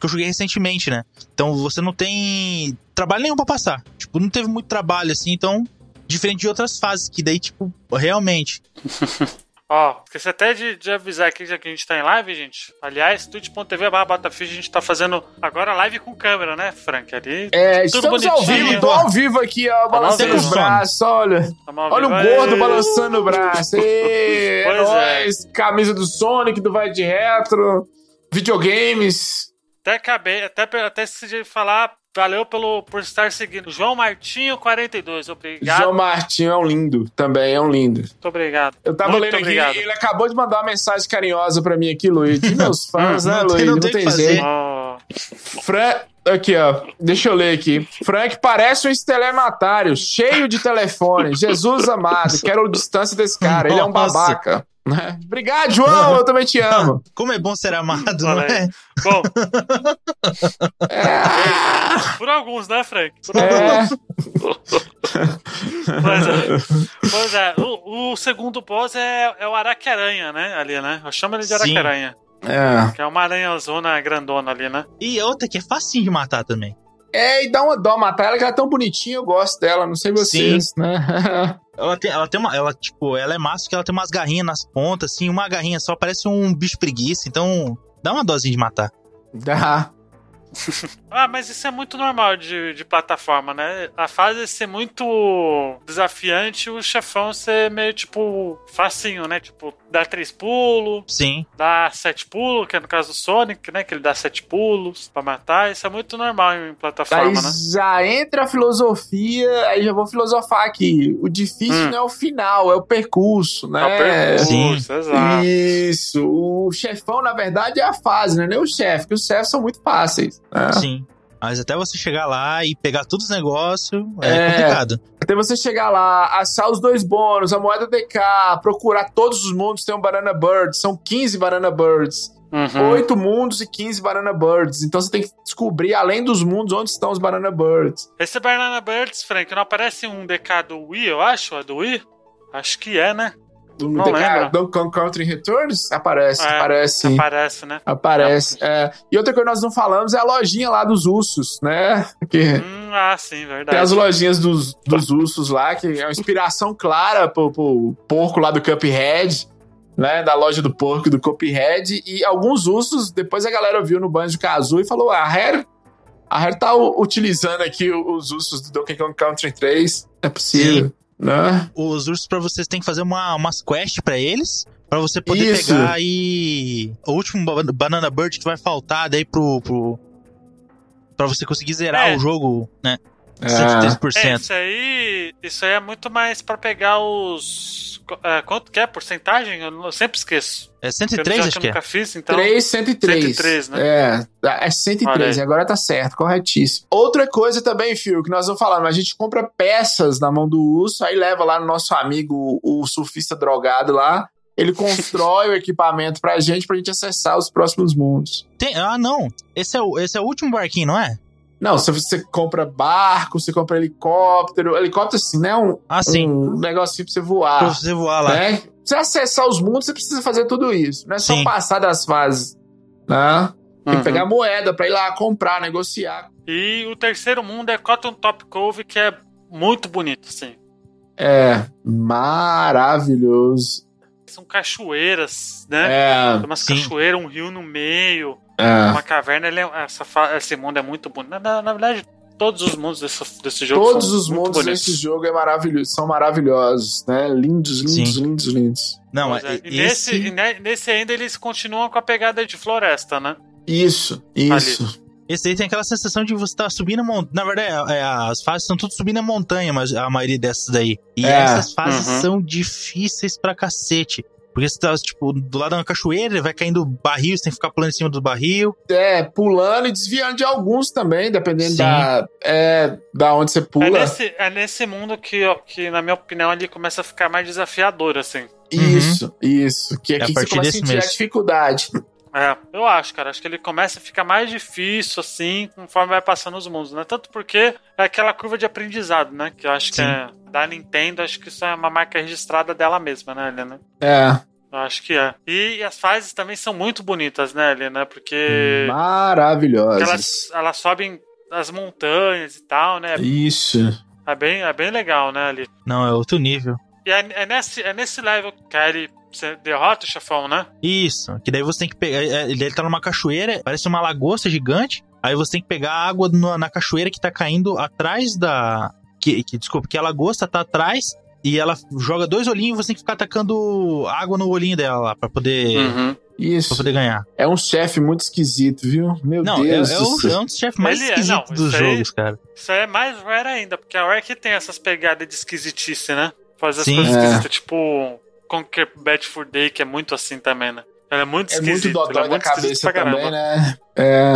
Que eu joguei recentemente, né? Então você não tem trabalho nenhum pra passar. Tipo, não teve muito trabalho assim, então. Diferente de outras fases, que daí, tipo, realmente. Ó, esqueci até de, de avisar aqui já que a gente tá em live, gente. Aliás, twitch.tv Battlefield, a gente tá fazendo agora live com câmera, né, Frank? Ali. É, Tudo estamos ao vivo, tô ao vivo aqui, ó, balançando vivo. braços, olha. Olha o gordo balançando o braço. Ê, Pois é. nóis. Camisa do Sonic, do Vai de Retro, videogames. Até acabei, até, até esqueci de falar. Valeu pelo, por estar seguindo. João Martinho 42, obrigado. João Martinho é um lindo, também é um lindo. Muito obrigado. Eu tava Muito lendo aqui, obrigado. ele acabou de mandar uma mensagem carinhosa pra mim aqui, Luiz. De meus fãs, né, Luiz? não Não tem jeito. Ó, Fran... Aqui, ó. Deixa eu ler aqui. Frank parece um estelematário, cheio de telefone. Jesus amado, quero a distância desse cara. Ele é um Nossa. babaca. Né? Obrigado, João. Eu também te amo. Como é bom ser amado, não Olha aí. é? Bom, É. por alguns, né, Frank? Por É. Pois é. Pois é. O, o segundo boss é, é o Araque-Aranha, né? Ali, né? Eu chamo ele de. Araque-Aranha. É. Que é uma aranhazona grandona ali, né? E outra que é facinho de matar também. É, e dá uma dó matar ela, que ela é tão bonitinha, eu gosto dela, não sei vocês, Sim. né? ela tem, ela tem uma, ela, tipo, ela é massa que ela tem umas garrinhas nas pontas, assim, uma garrinha só parece um bicho preguiça, então dá uma dosinha de matar. Dá. ah, mas isso é muito normal de, de plataforma, né? A fase ser muito desafiante, o chefão ser meio tipo facinho, né? Tipo, dá três pulos. Sim. Dá sete pulos, que é no caso do Sonic, né? Que ele dá sete pulos pra matar. Isso é muito normal em plataforma, aí né? Já entra a filosofia, aí já vou filosofar aqui. O difícil hum. não é o final, é o percurso, né? É o percurso, Sim. exato. Isso. O chefão, na verdade, é a fase, né? Nem o chefe, que os chefes são muito fáceis. Né? Sim. Mas até você chegar lá e pegar todos os negócios é, é, complicado. Até você chegar lá, achar os dois bônus, a moeda DK, procurar todos os mundos, tem um Banana Bird, são 15 Banana Birds. Uhum. Oito mundos e 15 Banana Birds. Então você tem que descobrir, além dos mundos, onde estão os Banana Birds. Esse Banana Birds, Frank, não aparece um DK do Wii, eu acho? É do Wii? Acho que é, né? Do não DK, Donkey Kong Country Returns? Aparece, é, aparece. Aparece, né? Aparece. É. E outra coisa que nós não falamos é a lojinha lá dos ursos, né? Que hum, ah, sim, verdade. Tem as lojinhas dos, dos ursos lá, que é uma inspiração clara pro, pro porco lá do Cuphead. Né, da loja do porco do Cuphead e alguns ursos, depois a galera viu no Banjo Kazoo e falou: ah, a Rare, a Rare tá utilizando aqui os ursos do Donkey Kong Country 3, é possível. Sim. Né? Os ursos para vocês tem que fazer uma, umas quests para eles. para você poder Isso. pegar aí o último Banana Bird que vai faltar daí pro. pro pra você conseguir zerar é. o jogo, né? 103%. É. é, isso aí. Isso aí é muito mais para pegar os. É, quanto que é? Porcentagem? Eu sempre esqueço. É 103, acho que, eu nunca é. fiz, então. 3, 103. 103, né? É, é 103, agora tá certo, corretíssimo. Outra coisa também, Fio, que nós vamos falar, a gente compra peças na mão do urso, aí leva lá no nosso amigo, o surfista drogado lá, ele constrói o equipamento pra gente, pra gente acessar os próximos mundos. Tem, ah, não. Esse é, o, esse é o último barquinho, não é? Não, se você compra barco, você compra helicóptero. Helicóptero, assim, né? Um, ah, sim. um negocinho pra você voar. Pra você voar lá. Né? Pra você acessar os mundos, você precisa fazer tudo isso. Não é só sim. passar das fases. Né? Tem uhum. que pegar moeda pra ir lá comprar, negociar. E o terceiro mundo é Cotton Top Cove, que é muito bonito, assim. É, maravilhoso. São cachoeiras, né? É, Tem umas cachoeiras, um rio no meio. É. Uma caverna, ele é, essa, esse mundo é muito bonito. Na, na verdade, todos os mundos desse, desse jogo Todos os mundos bonitos. desse jogo é maravilhoso, são maravilhosos, né? Lindos, lindos, Sim. lindos, lindos. Não, é, e esse... nesse, nesse ainda eles continuam com a pegada de floresta, né? Isso, isso. Ali. Esse aí tem aquela sensação de você estar tá subindo a montanha. Na verdade, é, é, as fases estão tudo subindo a montanha, mas a maioria dessas daí. E é. essas fases uhum. são difíceis pra cacete. Porque você tá, tipo, do lado da cachoeira, vai caindo barril, você tem que ficar pulando em cima do barril. É, pulando e desviando de alguns também, dependendo da, é, da onde você pula. É nesse, é nesse mundo que, que, na minha opinião, ele começa a ficar mais desafiador, assim. Isso, uhum. isso. Que aqui é você começa a sentir mesmo. a dificuldade. É, eu acho, cara. Acho que ele começa a ficar mais difícil, assim, conforme vai passando os mundos, né? Tanto porque é aquela curva de aprendizado, né? Que eu acho Sim. que é da Nintendo, acho que isso é uma marca registrada dela mesma, né, Helena? É. Eu acho que é. E as fases também são muito bonitas, né, Helena? Porque. Maravilhosas. Elas, elas sobem as montanhas e tal, né? Isso. É bem, é bem legal, né, ali. Não, é outro nível. E é, é nesse, é nesse level que ele você derrota o chefão, né? Isso. Que daí você tem que pegar. É, é, ele tá numa cachoeira, parece uma lagosta gigante. Aí você tem que pegar a água na cachoeira que tá caindo atrás da. Que, que, desculpa, que a lagosta tá atrás. E ela joga dois olhinhos e você tem que ficar atacando água no olhinho dela lá pra poder. Uhum. Isso. Pra poder ganhar. É um chefe muito esquisito, viu? Meu não, Deus. É, é, o, é um dos chefes mais esquisitos é, não, dos jogos, aí, cara. Isso aí é mais rare ainda, porque a Rare que tem essas pegadas de esquisitice, né? Faz as Sim. coisas é. esquisitas, tipo Conquer Bad for Day, que é muito assim também, né? Ela é muito é esquisita. É muito dodói é da cabeça também, né? É,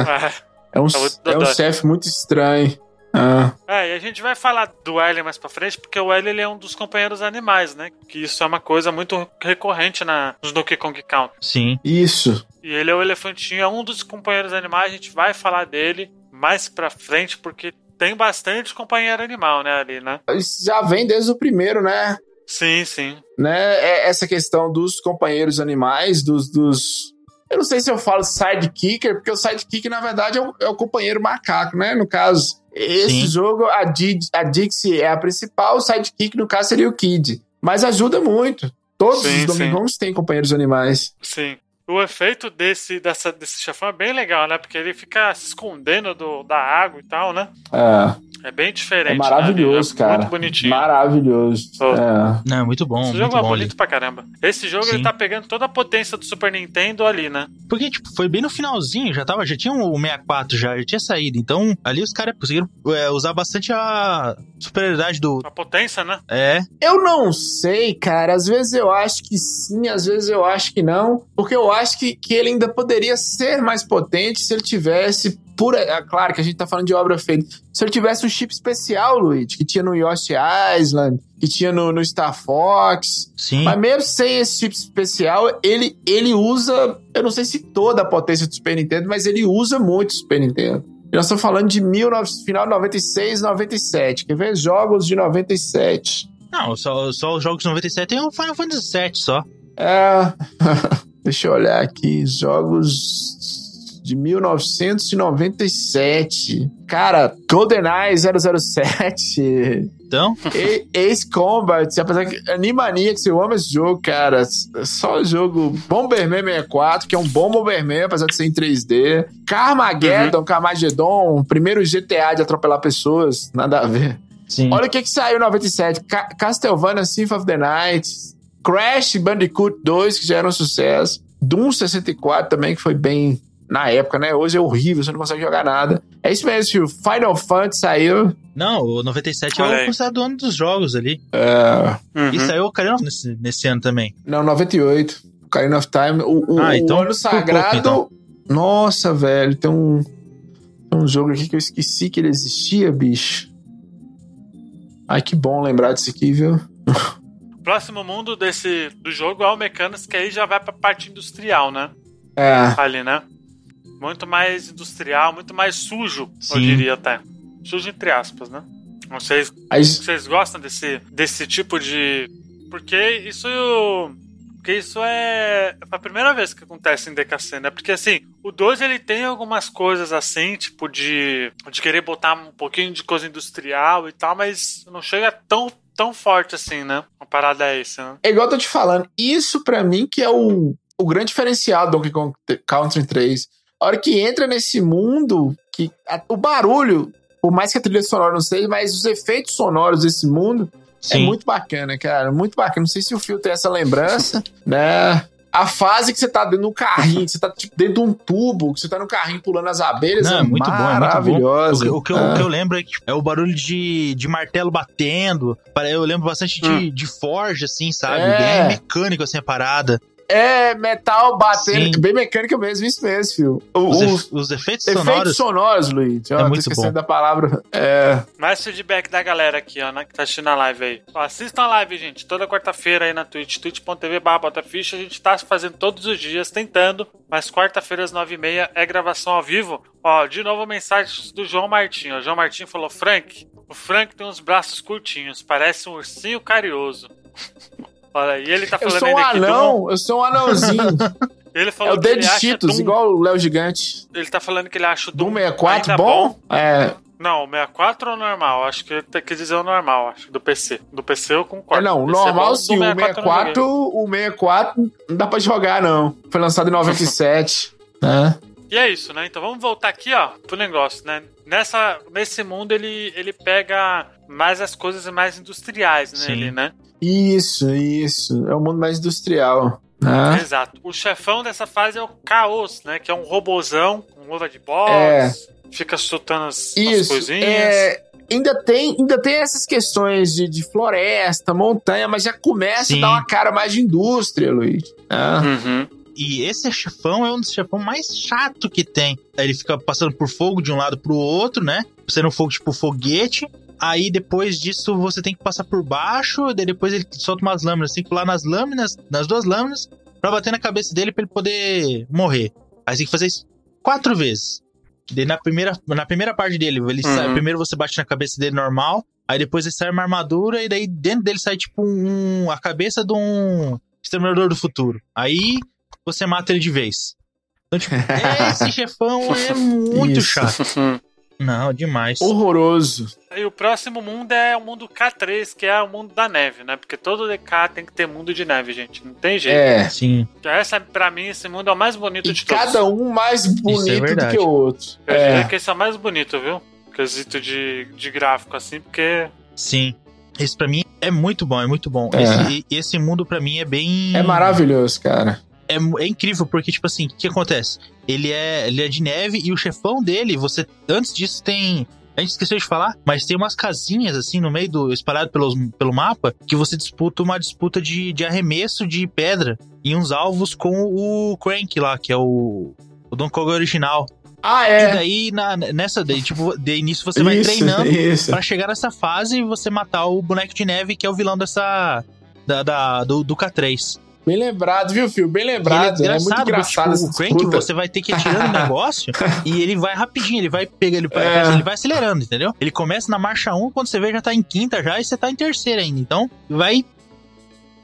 é, um, é, é um chefe muito estranho. Ah. É, e a gente vai falar do L mais pra frente, porque o L ele é um dos companheiros animais, né? Que isso é uma coisa muito recorrente na, nos Donkey Kong Country. Sim. Isso. E ele é o elefantinho, é um dos companheiros animais, a gente vai falar dele mais pra frente, porque tem bastante companheiro animal, né, ali, né? Isso já vem desde o primeiro, né? Sim, sim. Né? É essa questão dos companheiros animais, dos, dos Eu não sei se eu falo sidekicker, porque o sidekick, na verdade, é o, é o companheiro macaco, né? No caso, esse Sim. jogo, a, Did, a Dixie é a principal, o sidekick, no caso, seria o Kid. Mas ajuda muito. Todos sim, os Domingos têm companheiros animais. Sim. O efeito desse, dessa, desse chefão é bem legal, né? Porque ele fica se escondendo do, da água e tal, né? É. É bem diferente. É maravilhoso, né? é cara. Muito bonitinho. Maravilhoso. Oh. É. Não, é muito bom. Esse muito jogo é bonito ali. pra caramba. Esse jogo Sim. ele tá pegando toda a potência do Super Nintendo ali, né? Porque, tipo, foi bem no finalzinho, já tava, já tinha o 64 já, já tinha saído. Então, ali os caras conseguiram é, usar bastante a superioridade do. A potência, né? É. Eu não sei, cara. Às vezes eu acho que sim, às vezes eu acho que não. Porque eu acho que, que ele ainda poderia ser mais potente se ele tivesse pura. É claro que a gente tá falando de obra feita. Se ele tivesse um chip especial, Luigi, que tinha no Yoshi Island, que tinha no, no Star Fox. Sim. Mas mesmo sem esse chip especial, ele, ele usa. Eu não sei se toda a potência do Super Nintendo, mas ele usa muito o Super Nintendo. nós estamos falando de 19, final de 96, 97. Quer ver? Jogos de 97. Não, só, só os jogos de 97 tem o Final Fantasy VII só. É. Deixa eu olhar aqui. Jogos de 1997. Cara, GoldenEye 007. Então? Ace Combat, apesar que Animaniacs, eu amo esse jogo, cara. Só jogo Bomberman 64, que é um bom Bomberman, apesar de ser em 3D. Carmageddon, uhum. Carmageddon, primeiro GTA de atropelar pessoas, nada a ver. Sim. Olha o que que saiu em 97. Ca Castlevania Symphony of the Night, Crash Bandicoot 2, que já era um sucesso. Doom 64 também, que foi bem na época, né? Hoje é horrível, você não consegue jogar nada. É isso mesmo. Final Fantasy saiu. Não, o 97 Olha é o considerado ano dos jogos ali. É. Uhum. E saiu o Ocarina nesse, nesse ano também. Não, 98. Ocarina of Time. O, o, ah, então, o ano sagrado. Pouco, então. Nossa, velho, tem um. Tem um jogo aqui que eu esqueci que ele existia, bicho. Ai, que bom lembrar disso aqui, viu? Próximo mundo desse do jogo é o Mechanics, que aí já vai pra parte industrial, né? É. Ali, né? Muito mais industrial, muito mais sujo, Sim. eu diria até. Sujo entre aspas, né? Não sei se vocês gostam desse, desse tipo de. Porque isso. Porque isso é a primeira vez que acontece em DKC, né? Porque assim, o 2 ele tem algumas coisas assim, tipo de, de querer botar um pouquinho de coisa industrial e tal, mas não chega tão tão forte assim, né? Uma parada é essa, né? É igual eu tô te falando, isso para mim que é o, o grande diferencial do Donkey Kong Country 3 a hora que entra nesse mundo, que a, o barulho, por mais que a trilha sonora não seja, mas os efeitos sonoros desse mundo é Sim. é muito bacana, cara. Muito bacana. Não sei se o Fio tem essa lembrança, né? A fase que você tá dentro de um carrinho, que você tá tipo, dentro de um tubo, que você tá no carrinho pulando as abelhas, Não, é, muito maravilhoso. Bom, é muito bom. O, o, que eu, o, que eu, lembro é, que é o barulho de, de martelo batendo. Eu lembro bastante de, hum. de forja, assim, sabe? É. Bem mecânico, assim, a parada. É, metal batendo, Sim. bem mecânica mesmo, isso mesmo, filho. Os, os, os efeitos, efeitos sonoros. sonoros, Luiz. É muito esquecendo bom. da palavra. É. Mais feedback da galera aqui, ó, né, que tá assistindo a live aí. Ó, assistam a live, gente, toda quarta-feira aí na Twitch, twitch.tv barra ficha. A gente tá fazendo todos os dias, tentando, mas quarta-feira às nove e meia é gravação ao vivo. Ó, de novo mensagem do João Martim. O João Martim falou, Frank, o Frank tem uns braços curtinhos, parece um ursinho carioso. Olha, e ele tá falando eu sou um anão, eu sou um anãozinho. Ele falou é o Dead Cheetos, Doom... igual o Léo Gigante. Ele tá falando que ele acha o Doom, Doom 64 bom? bom? É. Não, o 64 ou normal? Acho que ele quis dizer o normal, acho, do PC. Do PC eu concordo. É, não, o normal é bom, sim, o 64, o 64 não dá pra jogar, não. Foi lançado em 97, né? E é isso, né? Então vamos voltar aqui, ó, pro negócio, né? Nessa, nesse mundo ele, ele pega mais as coisas mais industriais nele, né? Isso, isso. É o um mundo mais industrial. Né? Exato. O chefão dessa fase é o Caos, né? Que é um robozão com luva de boxe, é. fica soltando as, isso, as coisinhas. É, ainda tem, ainda tem essas questões de, de floresta, montanha, mas já começa Sim. a dar uma cara mais de indústria, Luiz. Ah. Uhum. E esse chefão é um dos chefões mais chato que tem. Ele fica passando por fogo de um lado pro outro, né? Sendo fogo tipo foguete. Aí depois disso você tem que passar por baixo, daí depois ele solta umas lâminas, tem que pular nas lâminas, nas duas lâminas, pra bater na cabeça dele pra ele poder morrer. Aí você tem que fazer isso quatro vezes. Daí na primeira, na primeira parte dele, ele uhum. sai, primeiro você bate na cabeça dele normal, aí depois ele sai uma armadura, e daí dentro dele sai tipo um, a cabeça de um exterminador do futuro. Aí você mata ele de vez. Então, tipo, esse chefão é muito chato. Não, demais. Horroroso. E o próximo mundo é o mundo K3, que é o mundo da neve, né? Porque todo DK tem que ter mundo de neve, gente. Não tem jeito. É. Sim. Essa, pra mim, esse mundo é o mais bonito E de todos. cada um mais bonito do verdade. que o outro. Eu diria É. que esse é o mais bonito, viu? Quesito de, de gráfico, assim, porque. Sim. Esse pra mim é muito bom, é muito bom. É. Esse, esse mundo pra mim é bem. É maravilhoso, cara. É, mu- é incrível, porque, tipo assim, o que acontece? Ele é, ele é de neve e o chefão dele, você. Antes disso tem. A gente esqueceu de falar, mas tem umas casinhas assim no meio do. espalhado pelos, pelo mapa, que você disputa uma disputa de, de arremesso de pedra e uns alvos com o Crank lá, que é o. O Donkey Kong original. Ah, E é. daí, na, nessa, daí, tipo, de início você vai isso, treinando Isso. Pra chegar nessa fase e você matar o boneco de neve, que é o vilão dessa. Da, da- do, do K3. Bem lembrado, viu, filho? Bem lembrado. ele É, muito engraçado tipo, o Crank, você vai ter que ir tirando o negócio e ele vai rapidinho, ele vai pegar, ele, É. ele vai acelerando, entendeu? Ele começa na marcha 1, quando você vê já tá em quinta já e você tá em terceira ainda. Então, vai.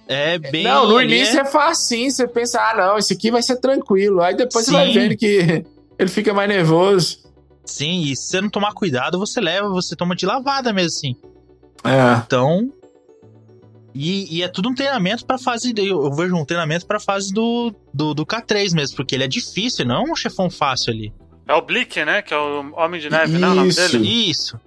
É bem. Não, no início é... facinho, você pensa, ah, não, esse aqui vai ser tranquilo. Aí depois você vai Sim. vendo que ele fica mais nervoso. Sim, e se você não tomar cuidado, você leva, você toma de lavada mesmo assim. É. Então. E, e é tudo um treinamento pra fase. Eu vejo um treinamento pra fase do, do, do K3 mesmo, porque ele é difícil, não é um chefão fácil ali. É o Blick, né? Que é o Homem de Neve, né? O nome dele? Isso.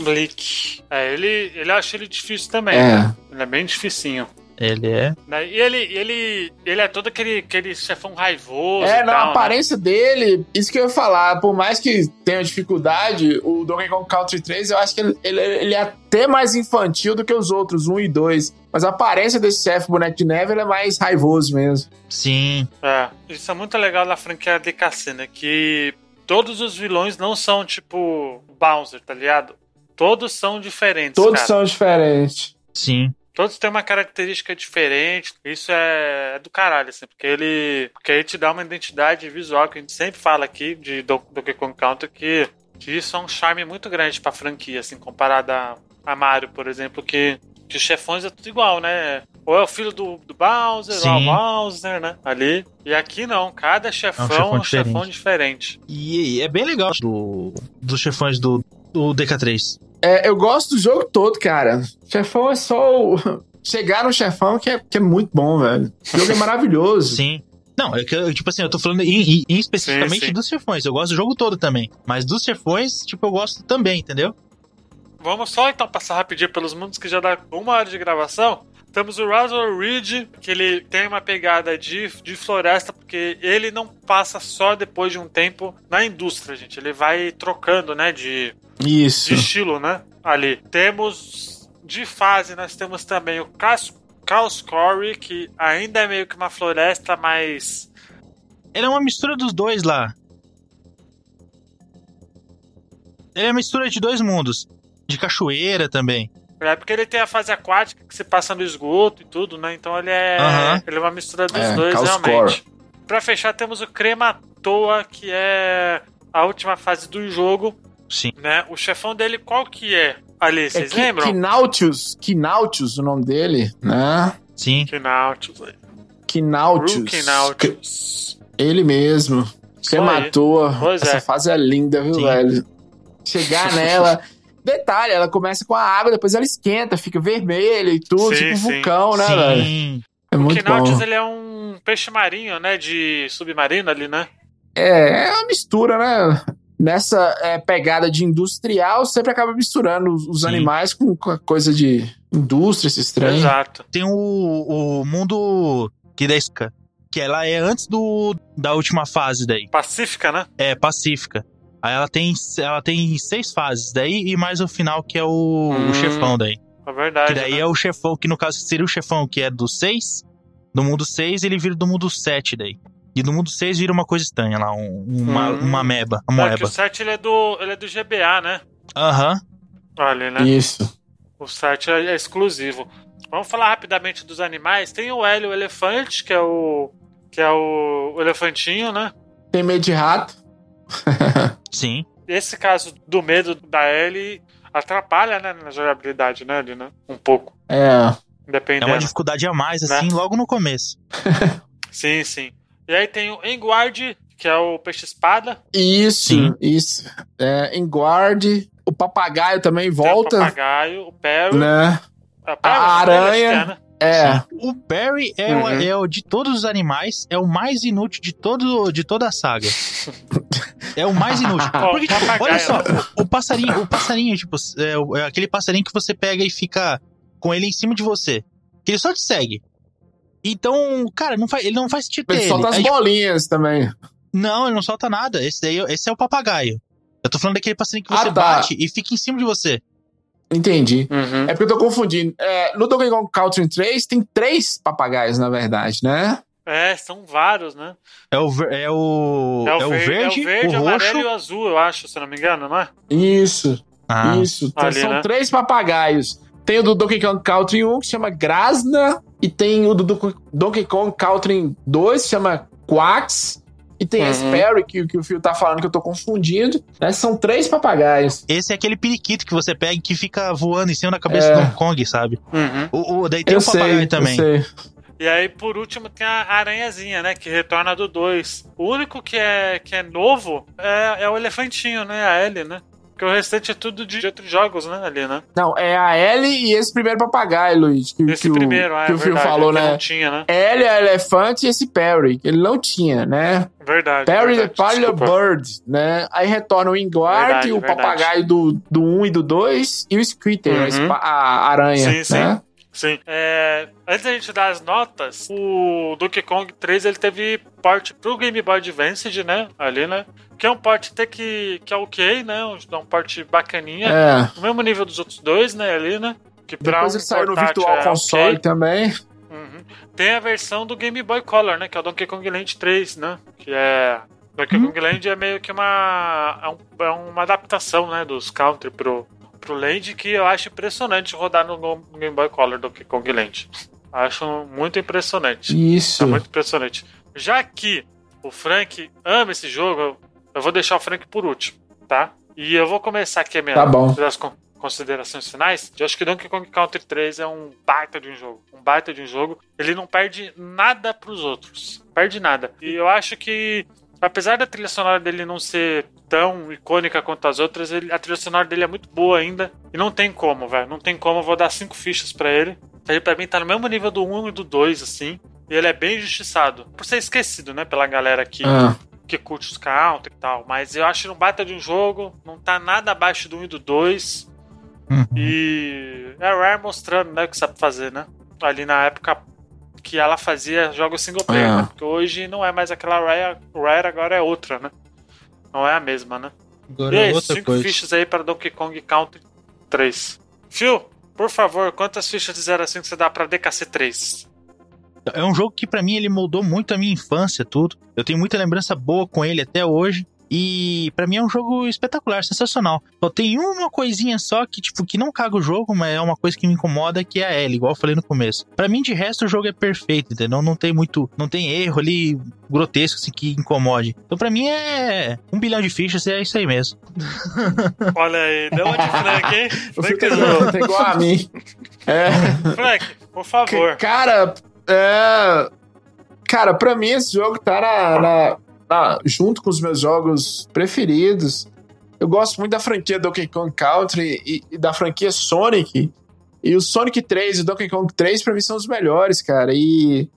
Blick. É, ele, ele eu acho ele difícil também. É. Ele é bem dificinho. Ele é. Né? E ele, ele, ele é todo aquele, aquele chefão raivoso. É, na né? aparência dele, isso que eu ia falar, por mais que tenha dificuldade, o Donkey Kong Country 3, eu acho que ele, ele, ele é até mais infantil do que os outros, 1 e 2. Mas a aparência desse chefe boneco de neve, ele é mais raivoso mesmo. Sim. É, isso é muito legal na franquia DKC, né? Que todos os vilões não são tipo Bowser, tá ligado? Todos são diferentes. Todos cara. são diferentes. Sim. Todos têm uma característica diferente. Isso é, é do caralho, assim, porque ele. Porque aí te dá uma identidade visual que a gente sempre fala aqui de Do- Donkey Kong Country que, que isso é um charme muito grande pra franquia, assim, comparado a, a Mario, por exemplo, que, que os chefões é tudo igual, né? Ou é o filho do, do Bowser, ou é Sim. o Bowser, né? Ali. E aqui não, cada chefão é chefão um chefão diferente. E, e é bem legal do, dos chefões do, do DK3. É, eu gosto do jogo todo, cara. Chefão é só o... Chegar no chefão que é, que é muito bom, velho. O jogo é maravilhoso. Sim. Não, é que, eu, tipo assim, eu tô falando em, em- em especificamente Sim, sim. dos chefões. Eu gosto do jogo todo também. Mas dos chefões, tipo, eu gosto também, entendeu? Vamos só então passar rapidinho pelos mundos que já dá uma hora de gravação. Temos o Razor Ridge, que ele tem uma pegada de, de floresta, porque ele não passa só depois de um tempo na indústria, gente. Ele vai trocando, né, de, Isso. de estilo, né, ali. Temos de fase, nós temos também o Chaos, Chaos Core, que ainda é meio que uma floresta, mas Ele é uma mistura dos dois lá. Ele é uma mistura de dois mundos. De cachoeira também. É porque ele tem a fase aquática que se passa no esgoto e tudo, né? Então ele é, Aham. ele é uma mistura dos É, dois, Chaos realmente. Pra fechar, temos o Crematoa, que é a última fase do jogo, Sim. né? O chefão dele, qual que é? Ali, É vocês Ki- lembram? Kinautius. Kinautius, o nome dele, né? Sim. Knautius. Kinautius. Knautius. Ele mesmo. Você matou. Pois Essa é. fase é linda, viu, Sim. velho? Chegar nela. Detalhe, ela começa com a água, depois ela esquenta, fica vermelha e tudo, Sim, tipo um sim. vulcão, né, velho? Sim. É O muito Knautius, bom. ele é um peixe marinho, né? De submarino ali, né? É, é uma mistura, né? Nessa é, pegada de industrial, sempre acaba misturando os, animais com, com a coisa de indústria, esse estranho. Exato. Tem o, o mundo que da Isca, que ela é antes do da última fase daí. Pacífica, né? É Pacífica. Aí ela tem ela tem seis fases daí e mais o final que é o, Hum. o chefão daí. É verdade. Que daí né? é o chefão, que no caso seria o chefão que é do 6, do mundo 6, ele vira do mundo 7 daí. E do mundo 6 vira uma coisa estranha lá, um- uma, Hum. uma meba, uma É que moeba. o 7 ele é, do, ele é do GBA, né? Aham. Olha, né? Isso. O 7 é, é exclusivo. Vamos falar rapidamente dos animais. Tem o Hélio Elefante, que é o. que é o, o elefantinho, né? Tem medo de rato. Sim. Esse caso do medo da Ellie atrapalha, né, na jogabilidade, né, ali, né? Um pouco. É. É Dependendo. uma dificuldade a mais, assim, Né? logo no começo. Sim, sim. E aí tem o Enguard, que é o peixe-espada. Isso, Sim. isso. É, em guard, o papagaio também Tem volta, o papagaio, o Perry. né? É o Perry, A o Perry, aranha. é, né? É, O Perry é, o, Uhum. é o de todos os animais, é o mais inútil de, todo, de toda a saga. é o mais inútil. Porque, tipo, olha só, o, o passarinho, o passarinho, tipo, é, o- é aquele passarinho que você pega e fica com ele em cima de você. Que ele só te segue. Então, cara, não faz, ele não faz sentido ele ele. solta as Aí, bolinhas também. não, ele não solta nada. Esse daí, esse é o papagaio. Eu tô falando daquele passarinho que Ah, você tá. bate e fica em cima de você. Entendi. Uhum. É porque eu tô confundindo. É, no Donkey Kong Country 3 tem três papagaios, na verdade, né? É, são vários, né? É o, é o, É o, é o ver- verde, é o verde, o roxo. amarelo e o azul, eu acho, se eu não me engano, não é? Isso, Ah, isso. Então, Ali, são né? três papagaios. Tem o do Donkey Kong Country 1, que chama Grasna. E tem o do Donkey- Donkey Kong Country 2, que chama Quax. E tem Uhum. esse Perry, que, que o Phil tá falando que eu tô confundindo. Né? São três papagaios. Esse é aquele periquito que você pega e que fica voando em cima da cabeça É. do Donkey Kong, sabe? Uhum. O, o- daí tem eu o papagaio sei, também. eu sei. E aí, por último, tem a aranhazinha, né? Que retorna do 2. O único que é, que é novo é, é o elefantinho, né? A Ellie, né? Porque o restante é tudo de outros jogos, né? Ali, né? Não, é a Ellie e esse primeiro papagaio, Luiz. Que, Esse que o, primeiro, ah, que é o verdade, falou, é né? não tinha, né? Ellie, a elefante e esse Perry, que ele não tinha, né? Verdade. Perry the verdade, Parlor desculpa. Bird, né? Aí retorna o Inguard, Verdade, o verdade. papagaio do, do 1 e do 2 e o Squitter, a Uhum. espa- a, aranha, sim. né? Sim. É, antes da gente dar as notas, o Donkey Kong 3 ele teve porte pro Game Boy Advance, né? Ali, né? Que é um porte até que, que é ok, né? Um, um porte bacaninha. É. No mesmo nível dos outros dois, né? Ali, né? Que pra Depois um ele saiu no Virtual é Console ok. também. Uhum. Tem a versão do Game Boy Color, né? Que é o Donkey Kong Land 3, né? Que é. Donkey Hum. Kong Land é meio que uma. É, um- é uma adaptação, né? Dos Country pro, pro Land que eu acho impressionante rodar no, Game Boy Color Donkey Kong Land. Acho muito impressionante. Isso. É muito impressionante. Já que o Frank ama esse jogo, eu- vou deixar o Frank por último, tá? E eu vou começar aqui a minha Tá bom. das con- considerações finais. Eu acho que Donkey Kong Country 3 é um baita de um jogo. Um baita de um jogo. Ele não perde nada pros outros. Perde nada. E eu acho que, apesar da trilha sonora dele não ser tão icônica quanto as outras, ele- a trilha sonora dele é muito boa ainda. E não tem como, velho. Não tem como. Eu vou dar cinco fichas pra ele. Ele pra mim tá no mesmo nível do 1 e do 2, assim. E ele é bem injustiçado. Por ser esquecido, né? Pela galera que, Ah, que curte os country e tal. Mas eu acho que não bata de um jogo. Não tá nada abaixo do 1 e do 2. Uhum. E é Rare mostrando, né, o que sabe fazer, né? Ali na época que ela fazia jogos single player, É. né? Porque hoje não é mais aquela Rare, Rare agora é outra, né? Não é a mesma, né? Agora e é aí, outra cinco coisa. fichas aí para Donkey Kong Country 3. Phil, por favor, quantas fichas de 0 a 5 você dá pra DKC 3? É um jogo que pra mim ele moldou muito a minha infância, tudo. Eu tenho muita lembrança boa com ele até hoje. E pra mim é um jogo espetacular, sensacional. Só tem uma coisinha só que, tipo, que não caga o jogo, mas é uma coisa que me incomoda, que é a Ellie, igual eu falei no começo. Pra mim, de resto, o jogo é perfeito, entendeu? Não tem muito. Não tem erro ali grotesco assim, que incomode. Então, pra mim, é um bilhão de fichas, é isso aí mesmo. Olha aí, deu uma de Frank, hein? Frank, tá, tá igual a mim. É. Frank, por favor. Cara, é. Cara, pra mim esse jogo tá na, na- na- junto com os meus jogos preferidos. Eu gosto muito da franquia Donkey Kong Country e, e da franquia Sonic. E o Sonic 3 e o Donkey Kong 3 pra mim são os melhores, cara. E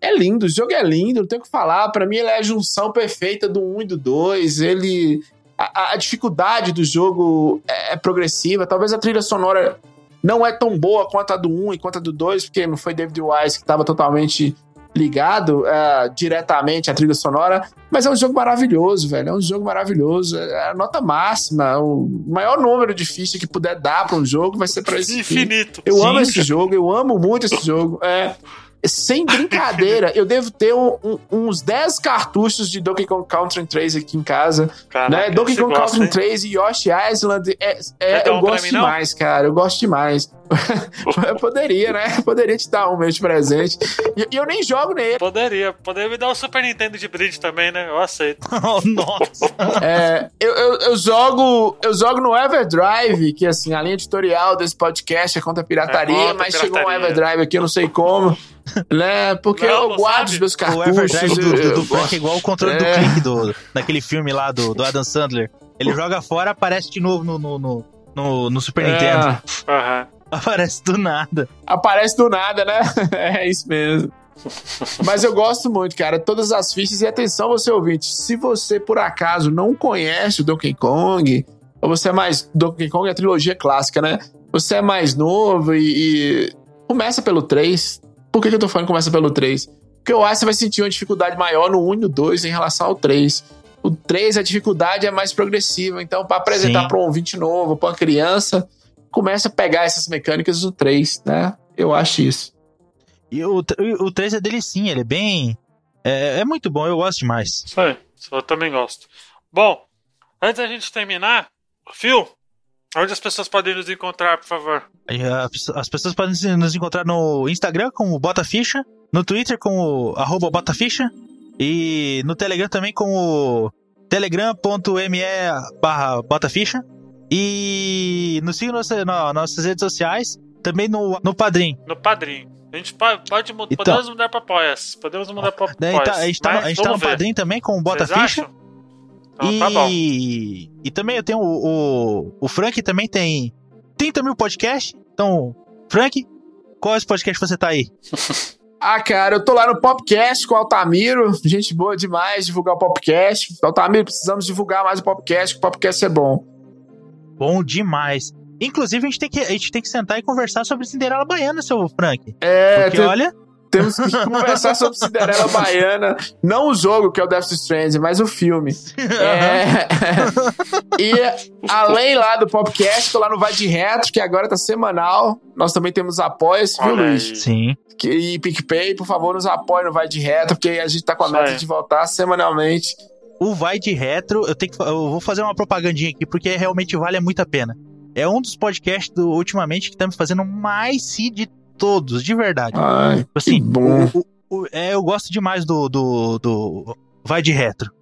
é lindo, o jogo é lindo, não tem o que falar. Pra mim ele é a junção perfeita do 1 e do 2. Ele a, a dificuldade do jogo é, é progressiva. Talvez a trilha sonora não é tão boa quanto a do 1 e quanto a do 2, porque não foi David Wise que estava totalmente ligado é, diretamente à trilha sonora, mas é um jogo maravilhoso, velho. É um jogo maravilhoso. É a nota máxima, o maior número de ficha que puder dar para um jogo vai ser para esse. Infinito. Eu Sim, amo esse jogo, eu amo muito esse jogo. É, sem brincadeira, eu devo ter um- um- uns 10 cartuchos de Donkey Kong Country 3 aqui em casa. Caraca, né? Donkey Kong gosta, Country hein? 3 e Yoshi Island, é, é, dar eu gosto demais, cara. Eu gosto demais. Poderia, né? Poderia te dar um mês de presente. E, eu nem jogo nele. Poderia. Poderia me dar o Super Nintendo de brinde também, né? Eu aceito. Oh, Nossa! É, eu, eu, eu jogo eu jogo no Everdrive, que assim, a linha editorial desse podcast é contra a pirataria, É contra a mas chegou um pirataria. Everdrive aqui, eu não sei como. né? Porque Não, eu não guardo sabe? os meus O cartuchos. Everdrive do, do, do Frank é igual o controle do É. clique do, daquele filme lá do, do Adam Sandler. Ele joga fora, aparece de novo no, no, no, no- no Super Nintendo. É, Aham. Aparece do nada. aparece do nada, né? É isso mesmo. Mas eu gosto muito, cara. Todas as fichas. E atenção, você ouvinte. Se você, por acaso, não conhece o Donkey Kong, ou você é mais. Donkey Kong é a trilogia clássica, né? Você é mais novo e. e começa pelo 3. Por que, que eu tô falando que começa pelo 3? Porque eu acho que você vai sentir uma dificuldade maior no 1 e no 2 em relação ao 3. O 3, a dificuldade é mais progressiva. Então, para apresentar para um ouvinte novo, para uma criança, começa a pegar essas mecânicas do 3, né? Eu acho isso. E o, o 3 é dele sim, ele é bem. É, é muito bom, eu gosto demais. Isso aí. Isso Eu também gosto. Bom, antes da gente terminar, Phil, onde as pessoas podem nos encontrar, por favor? As pessoas podem nos encontrar no Instagram com o Botaficha, no Twitter com o arroba Botaficha e no Telegram também com o telegram.me barra Botaficha e nos siga nas nas nossas redes sociais, também no, no Padrim. No Padrim. A gente pode. Então. podemos mudar pra Apoias. Podemos mudar pra Daí Apoias. tá- a gente tá, mas a gente tá no ver. Padrim também com o Vocês Botaficha. acham? Então tá bom. E, e também eu tenho o, o, o Frank também tem 30 mil podcasts. Então, Frank, qual é esse podcast que você tá aí? Ah, cara, eu tô lá no Popcast com o Altamiro. Gente boa demais divulgar o Popcast. Altamiro, precisamos divulgar mais o Popcast, que o Popcast é bom. Bom demais. Inclusive, a gente tem que, a gente tem que sentar e conversar sobre Cinderela Baiana, seu Frank. É, Porque, tem- olha, temos que conversar sobre Cinderela Baiana. Não o jogo, que é o Death Stranding, mas o filme. É... e além lá do Popcast, tô lá no Vai de Retro, que agora tá semanal. Nós também temos apoia-se, viu, Luiz? sim. Que- E PicPay, por favor, nos apoie no Vai de Retro, porque a gente tá com a meta de voltar semanalmente. O Vai de Retro, eu tenho que, eu vou fazer uma propagandinha aqui, porque realmente vale muito a pena. É um dos podcasts do, ultimamente que tá me fazendo mais rir de todos, de verdade. Ai, assim, que bom. o- o- o- é, eu gosto demais do, do, do Vai de Retro.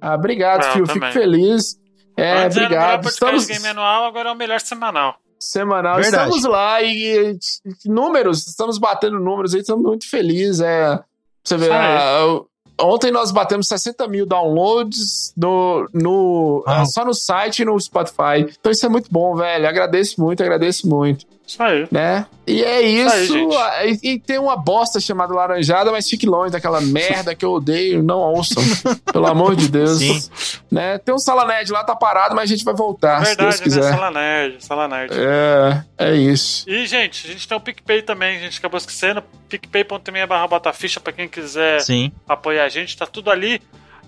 Ah, obrigado, Ah, eu Fio. Fico feliz. É, Antes era o melhor obrigado. Estamos game anual, agora é o melhor semanal. semanal. Verdade. Estamos lá e, e números, estamos batendo números aí, estamos muito felizes. É, você vê, ah, o- ontem nós batemos 60 mil downloads no, no, ah, só no site e no Spotify. Então isso é muito bom, velho. Agradeço muito, agradeço muito, Isso aí. né? E é Isso aí. Ah, e, e tem uma bosta chamada Laranjada, mas fique longe daquela merda que eu odeio. Não ouçam, pelo amor de Deus. Sim. Né? Tem um Salaned lá, tá parado, mas a gente vai voltar, se Deus Verdade, né? quiser. Sala Nerd, Sala Nerd. É, é isso. E, gente, a gente tem o PicPay também, a gente acabou esquecendo. picpay.me barra botaficha pra quem quiser Sim. apoiar a gente, tá tudo ali.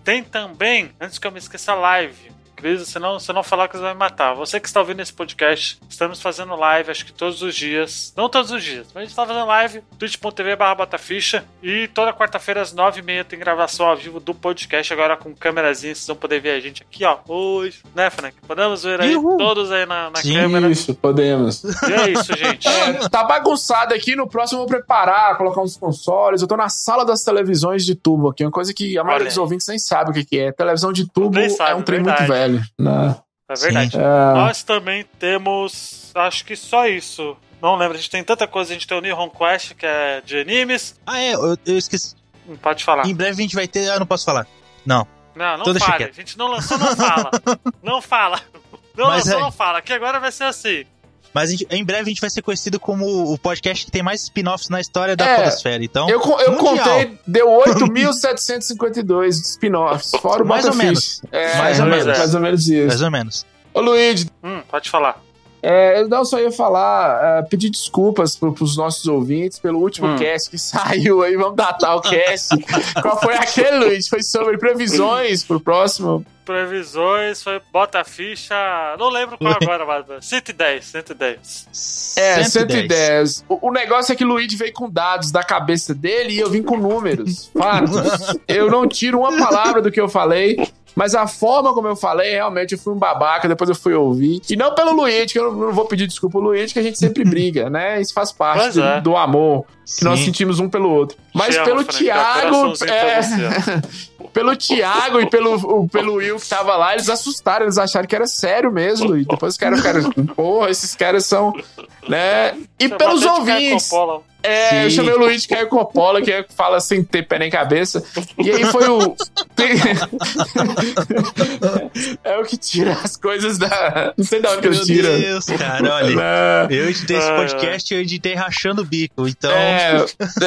Tem também, antes que eu me esqueça, a live. Cris, se não, se não falar que você vai me matar. Você que está ouvindo esse podcast, estamos fazendo live, acho que todos os dias. Não todos os dias, mas a gente está fazendo live, twitch.tv barra botaficha. E toda quarta-feira às nove e meia tem gravação ao vivo do podcast, agora com câmerazinha, vocês vão poder ver a gente aqui, ó, hoje. Né, Frank? Podemos ver aí, Uhul. todos aí na, na Sim. câmera. Isso, podemos. E é isso, gente. É, tá bagunçado aqui, no próximo eu vou preparar, colocar uns consoles. Eu tô na sala das televisões de tubo aqui, uma coisa que a maioria Olha dos ouvintes nem sabe o que, que é. Televisão de tubo sabe, é um trem verdade. muito velho. Né? É verdade. Sim. É, Nós também temos. Acho que só isso. Não lembro, a gente tem tanta coisa. A gente tem o Nihon Quest, que é de animes. Ah, é, eu, eu esqueci. Não pode falar. Em breve a gente vai ter. Ah, não posso falar. Não. Não, não Então deixa fale. A gente não lançou, não fala. não fala. Não Mas lançou, é. não fala. Que agora vai ser assim. Mas gente- em breve a gente vai ser conhecido como o podcast que tem mais spin-offs na história da É, Podosfera. Então, eu, eu mundial. contei, deu 8.752 spin-offs, fora o Mais ou Botafish. É, Mais ou menos. Mais ou menos isso. mais ou menos. Ô, Luigi, Hum, pode falar. É, eu não só ia falar, é, pedir desculpas pro, pros nossos ouvintes pelo último Hum. cast que saiu aí, vamos datar o cast. Qual foi aquele, Luiz? Foi sobre previsões pro próximo. Previsões foi bota a ficha. Não lembro qual agora, mas 110, 110. É, 110. O, o negócio é que o Luigi veio com dados da cabeça dele e eu vim com números, fatos. eu não tiro uma palavra do que eu falei. Mas a forma como eu falei, realmente, eu fui um babaca, depois eu fui ouvir. E não pelo Luigi, que eu não, vou pedir desculpa ao Luigi, que a gente sempre briga, né? Isso faz parte Pois do, é. do amor que nós sentimos um pelo outro. Mas amo, pelo Frank, Thiago, coraçãozinho pra é, pelo Thiago e pelo, pelo Will que tava lá, eles assustaram, eles acharam que era sério mesmo. E depois os caras ficaram, porra, esses caras são. Né? E ó. pelos ouvintes. Coppola. É, Sim. eu chamei o Luiz de Caio Coppola, que é, fala sem ter pé nem cabeça. E aí foi o. é o que tira as coisas da. Não sei de onde ele tira. Meu Deus, cara, olha. Eu editei esse podcast e eu editei rachando o bico, então. É,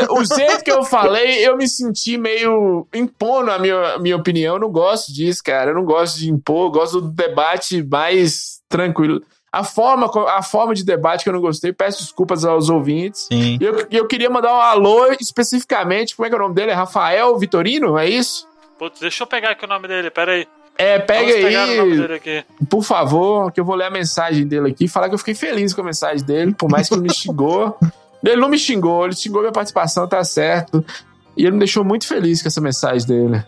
o jeito que eu falei, eu me senti meio impondo a minha, minha opinião. Eu não gosto disso, cara. Eu não gosto de impor, eu gosto do debate mais tranquilo. A forma, a forma de debate que eu não gostei, peço desculpas aos ouvintes. Sim. E eu, eu queria mandar um alô especificamente, como é que é o nome dele? É Rafael Vitorino, é isso? Putz, deixa eu pegar aqui o nome dele, peraí. É, pega aí. Por favor, que eu vou ler a mensagem dele aqui e falar que eu fiquei feliz com a mensagem dele, por mais que ele me xingou. ele não me xingou, ele xingou minha participação, tá certo. E ele me deixou muito feliz com essa mensagem dele.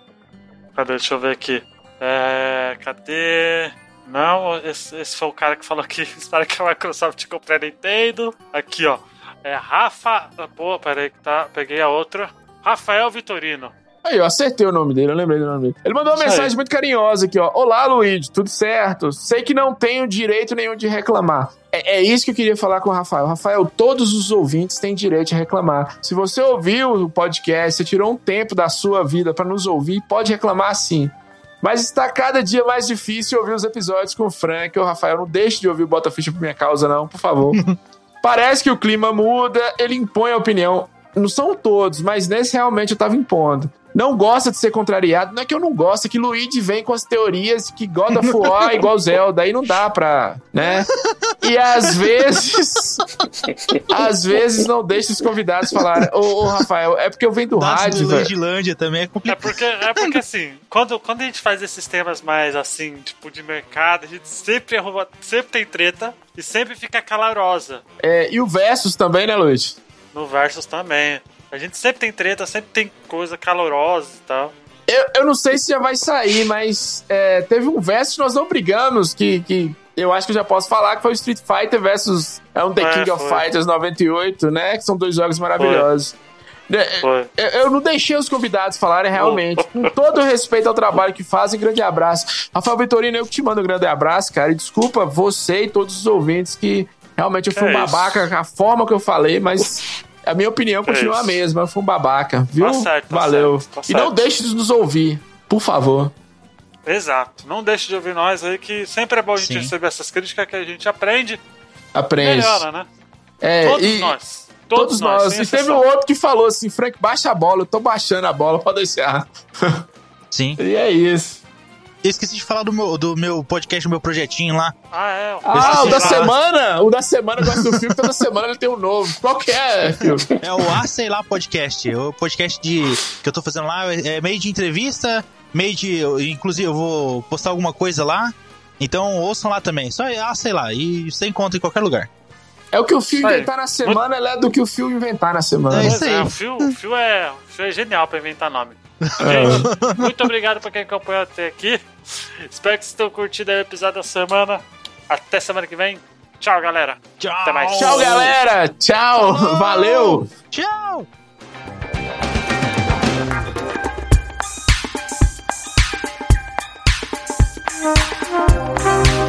Cadê? Deixa eu ver aqui. É. Cadê? Não, esse, esse foi o cara que falou que espera que a Microsoft compre a Nintendo. Aqui, ó. É Rafa. Pô, peraí que tá. Peguei a outra. Rafael Vitorino. Aí, eu acertei o nome dele, eu lembrei do nome dele. Ele mandou uma Isso mensagem aí. muito carinhosa aqui, ó. Olá, Luigi, tudo certo? Sei que não tenho direito nenhum de reclamar. É, é, isso que eu queria falar com o Rafael. Rafael, todos os ouvintes têm direito de reclamar. Se você ouviu o podcast, você tirou um tempo da sua vida para nos ouvir, pode reclamar sim. Mas está cada dia mais difícil ouvir os episódios com o Frank ou o Rafael. Não deixe de ouvir o Bota Ficha por minha causa, não, por favor. Parece que o clima muda, ele impõe a opinião. Não são todos, mas nesse realmente eu tava impondo não gosta de ser contrariado. Não é que eu não gosto, é que Luigi vem com as teorias que God of War é igual Zelda, aí não dá pra, né? E às vezes, às vezes não deixa os convidados falarem. Ô, ô Rafael, é porque eu venho do Das rádio, velho. também é complicado. É porque, é porque assim, quando, quando a gente faz esses temas mais assim, tipo de mercado, a gente sempre, sempre tem treta e sempre fica calorosa. É, e o Versus também, né, Luigi? No Versus também. A gente sempre tem treta, sempre tem coisa calorosa e tal. Eu, eu não sei se já vai sair, mas é, teve um verso que nós não brigamos, que, que eu acho que eu já posso falar, que foi o Street Fighter versus é um The é, King foi. of Fighters 98, né? Que são dois jogos maravilhosos. É, foi. Eu, não deixei os convidados falarem realmente. Com todo respeito ao trabalho que fazem, grande abraço. Rafael Vitorino, eu que te mando um grande abraço, cara. E desculpa você e todos os ouvintes que realmente eu fui um babaca, a forma que eu falei, mas a minha opinião continua é a mesma. Foi um babaca, viu? Tá certo, tá Valeu. Certo, tá certo. E não deixe de nos ouvir, por favor. Exato. Não deixe de ouvir nós aí, que sempre é bom a gente Sim. receber essas críticas que a gente aprende. Aprende. Melhora, né? É, todos e... nós. Todos, todos nós. nós. E teve um outro que falou assim: Frank, baixa a bola, eu tô baixando a bola, pode deixar. Sim. e é isso. Eu esqueci de falar do meu, do meu podcast, do meu projetinho lá. Ah, é? Ah, o da semana? O da semana, eu gosto do filme, toda semana ele tem um novo. Qual que é, filho? É o Ah Sei Lá Podcast. O podcast de, que eu tô fazendo lá é meio de entrevista, meio de. Inclusive, eu vou postar alguma coisa lá. Então ouçam lá também. Só Ah Sei Lá. E você encontra em qualquer lugar. É o que o Fio inventar na semana, ela é do que o Fio inventar na semana. É isso aí. É, o, Fio, o, Fio é, o Fio é genial pra inventar nome. Gente, muito obrigado pra quem acompanhou até aqui. Espero que vocês tenham curtido o episódio da semana. Até semana que vem. Tchau, galera. Tchau. Até mais. Tchau, galera. Tchau. Tchau. Valeu. Tchau. Tchau.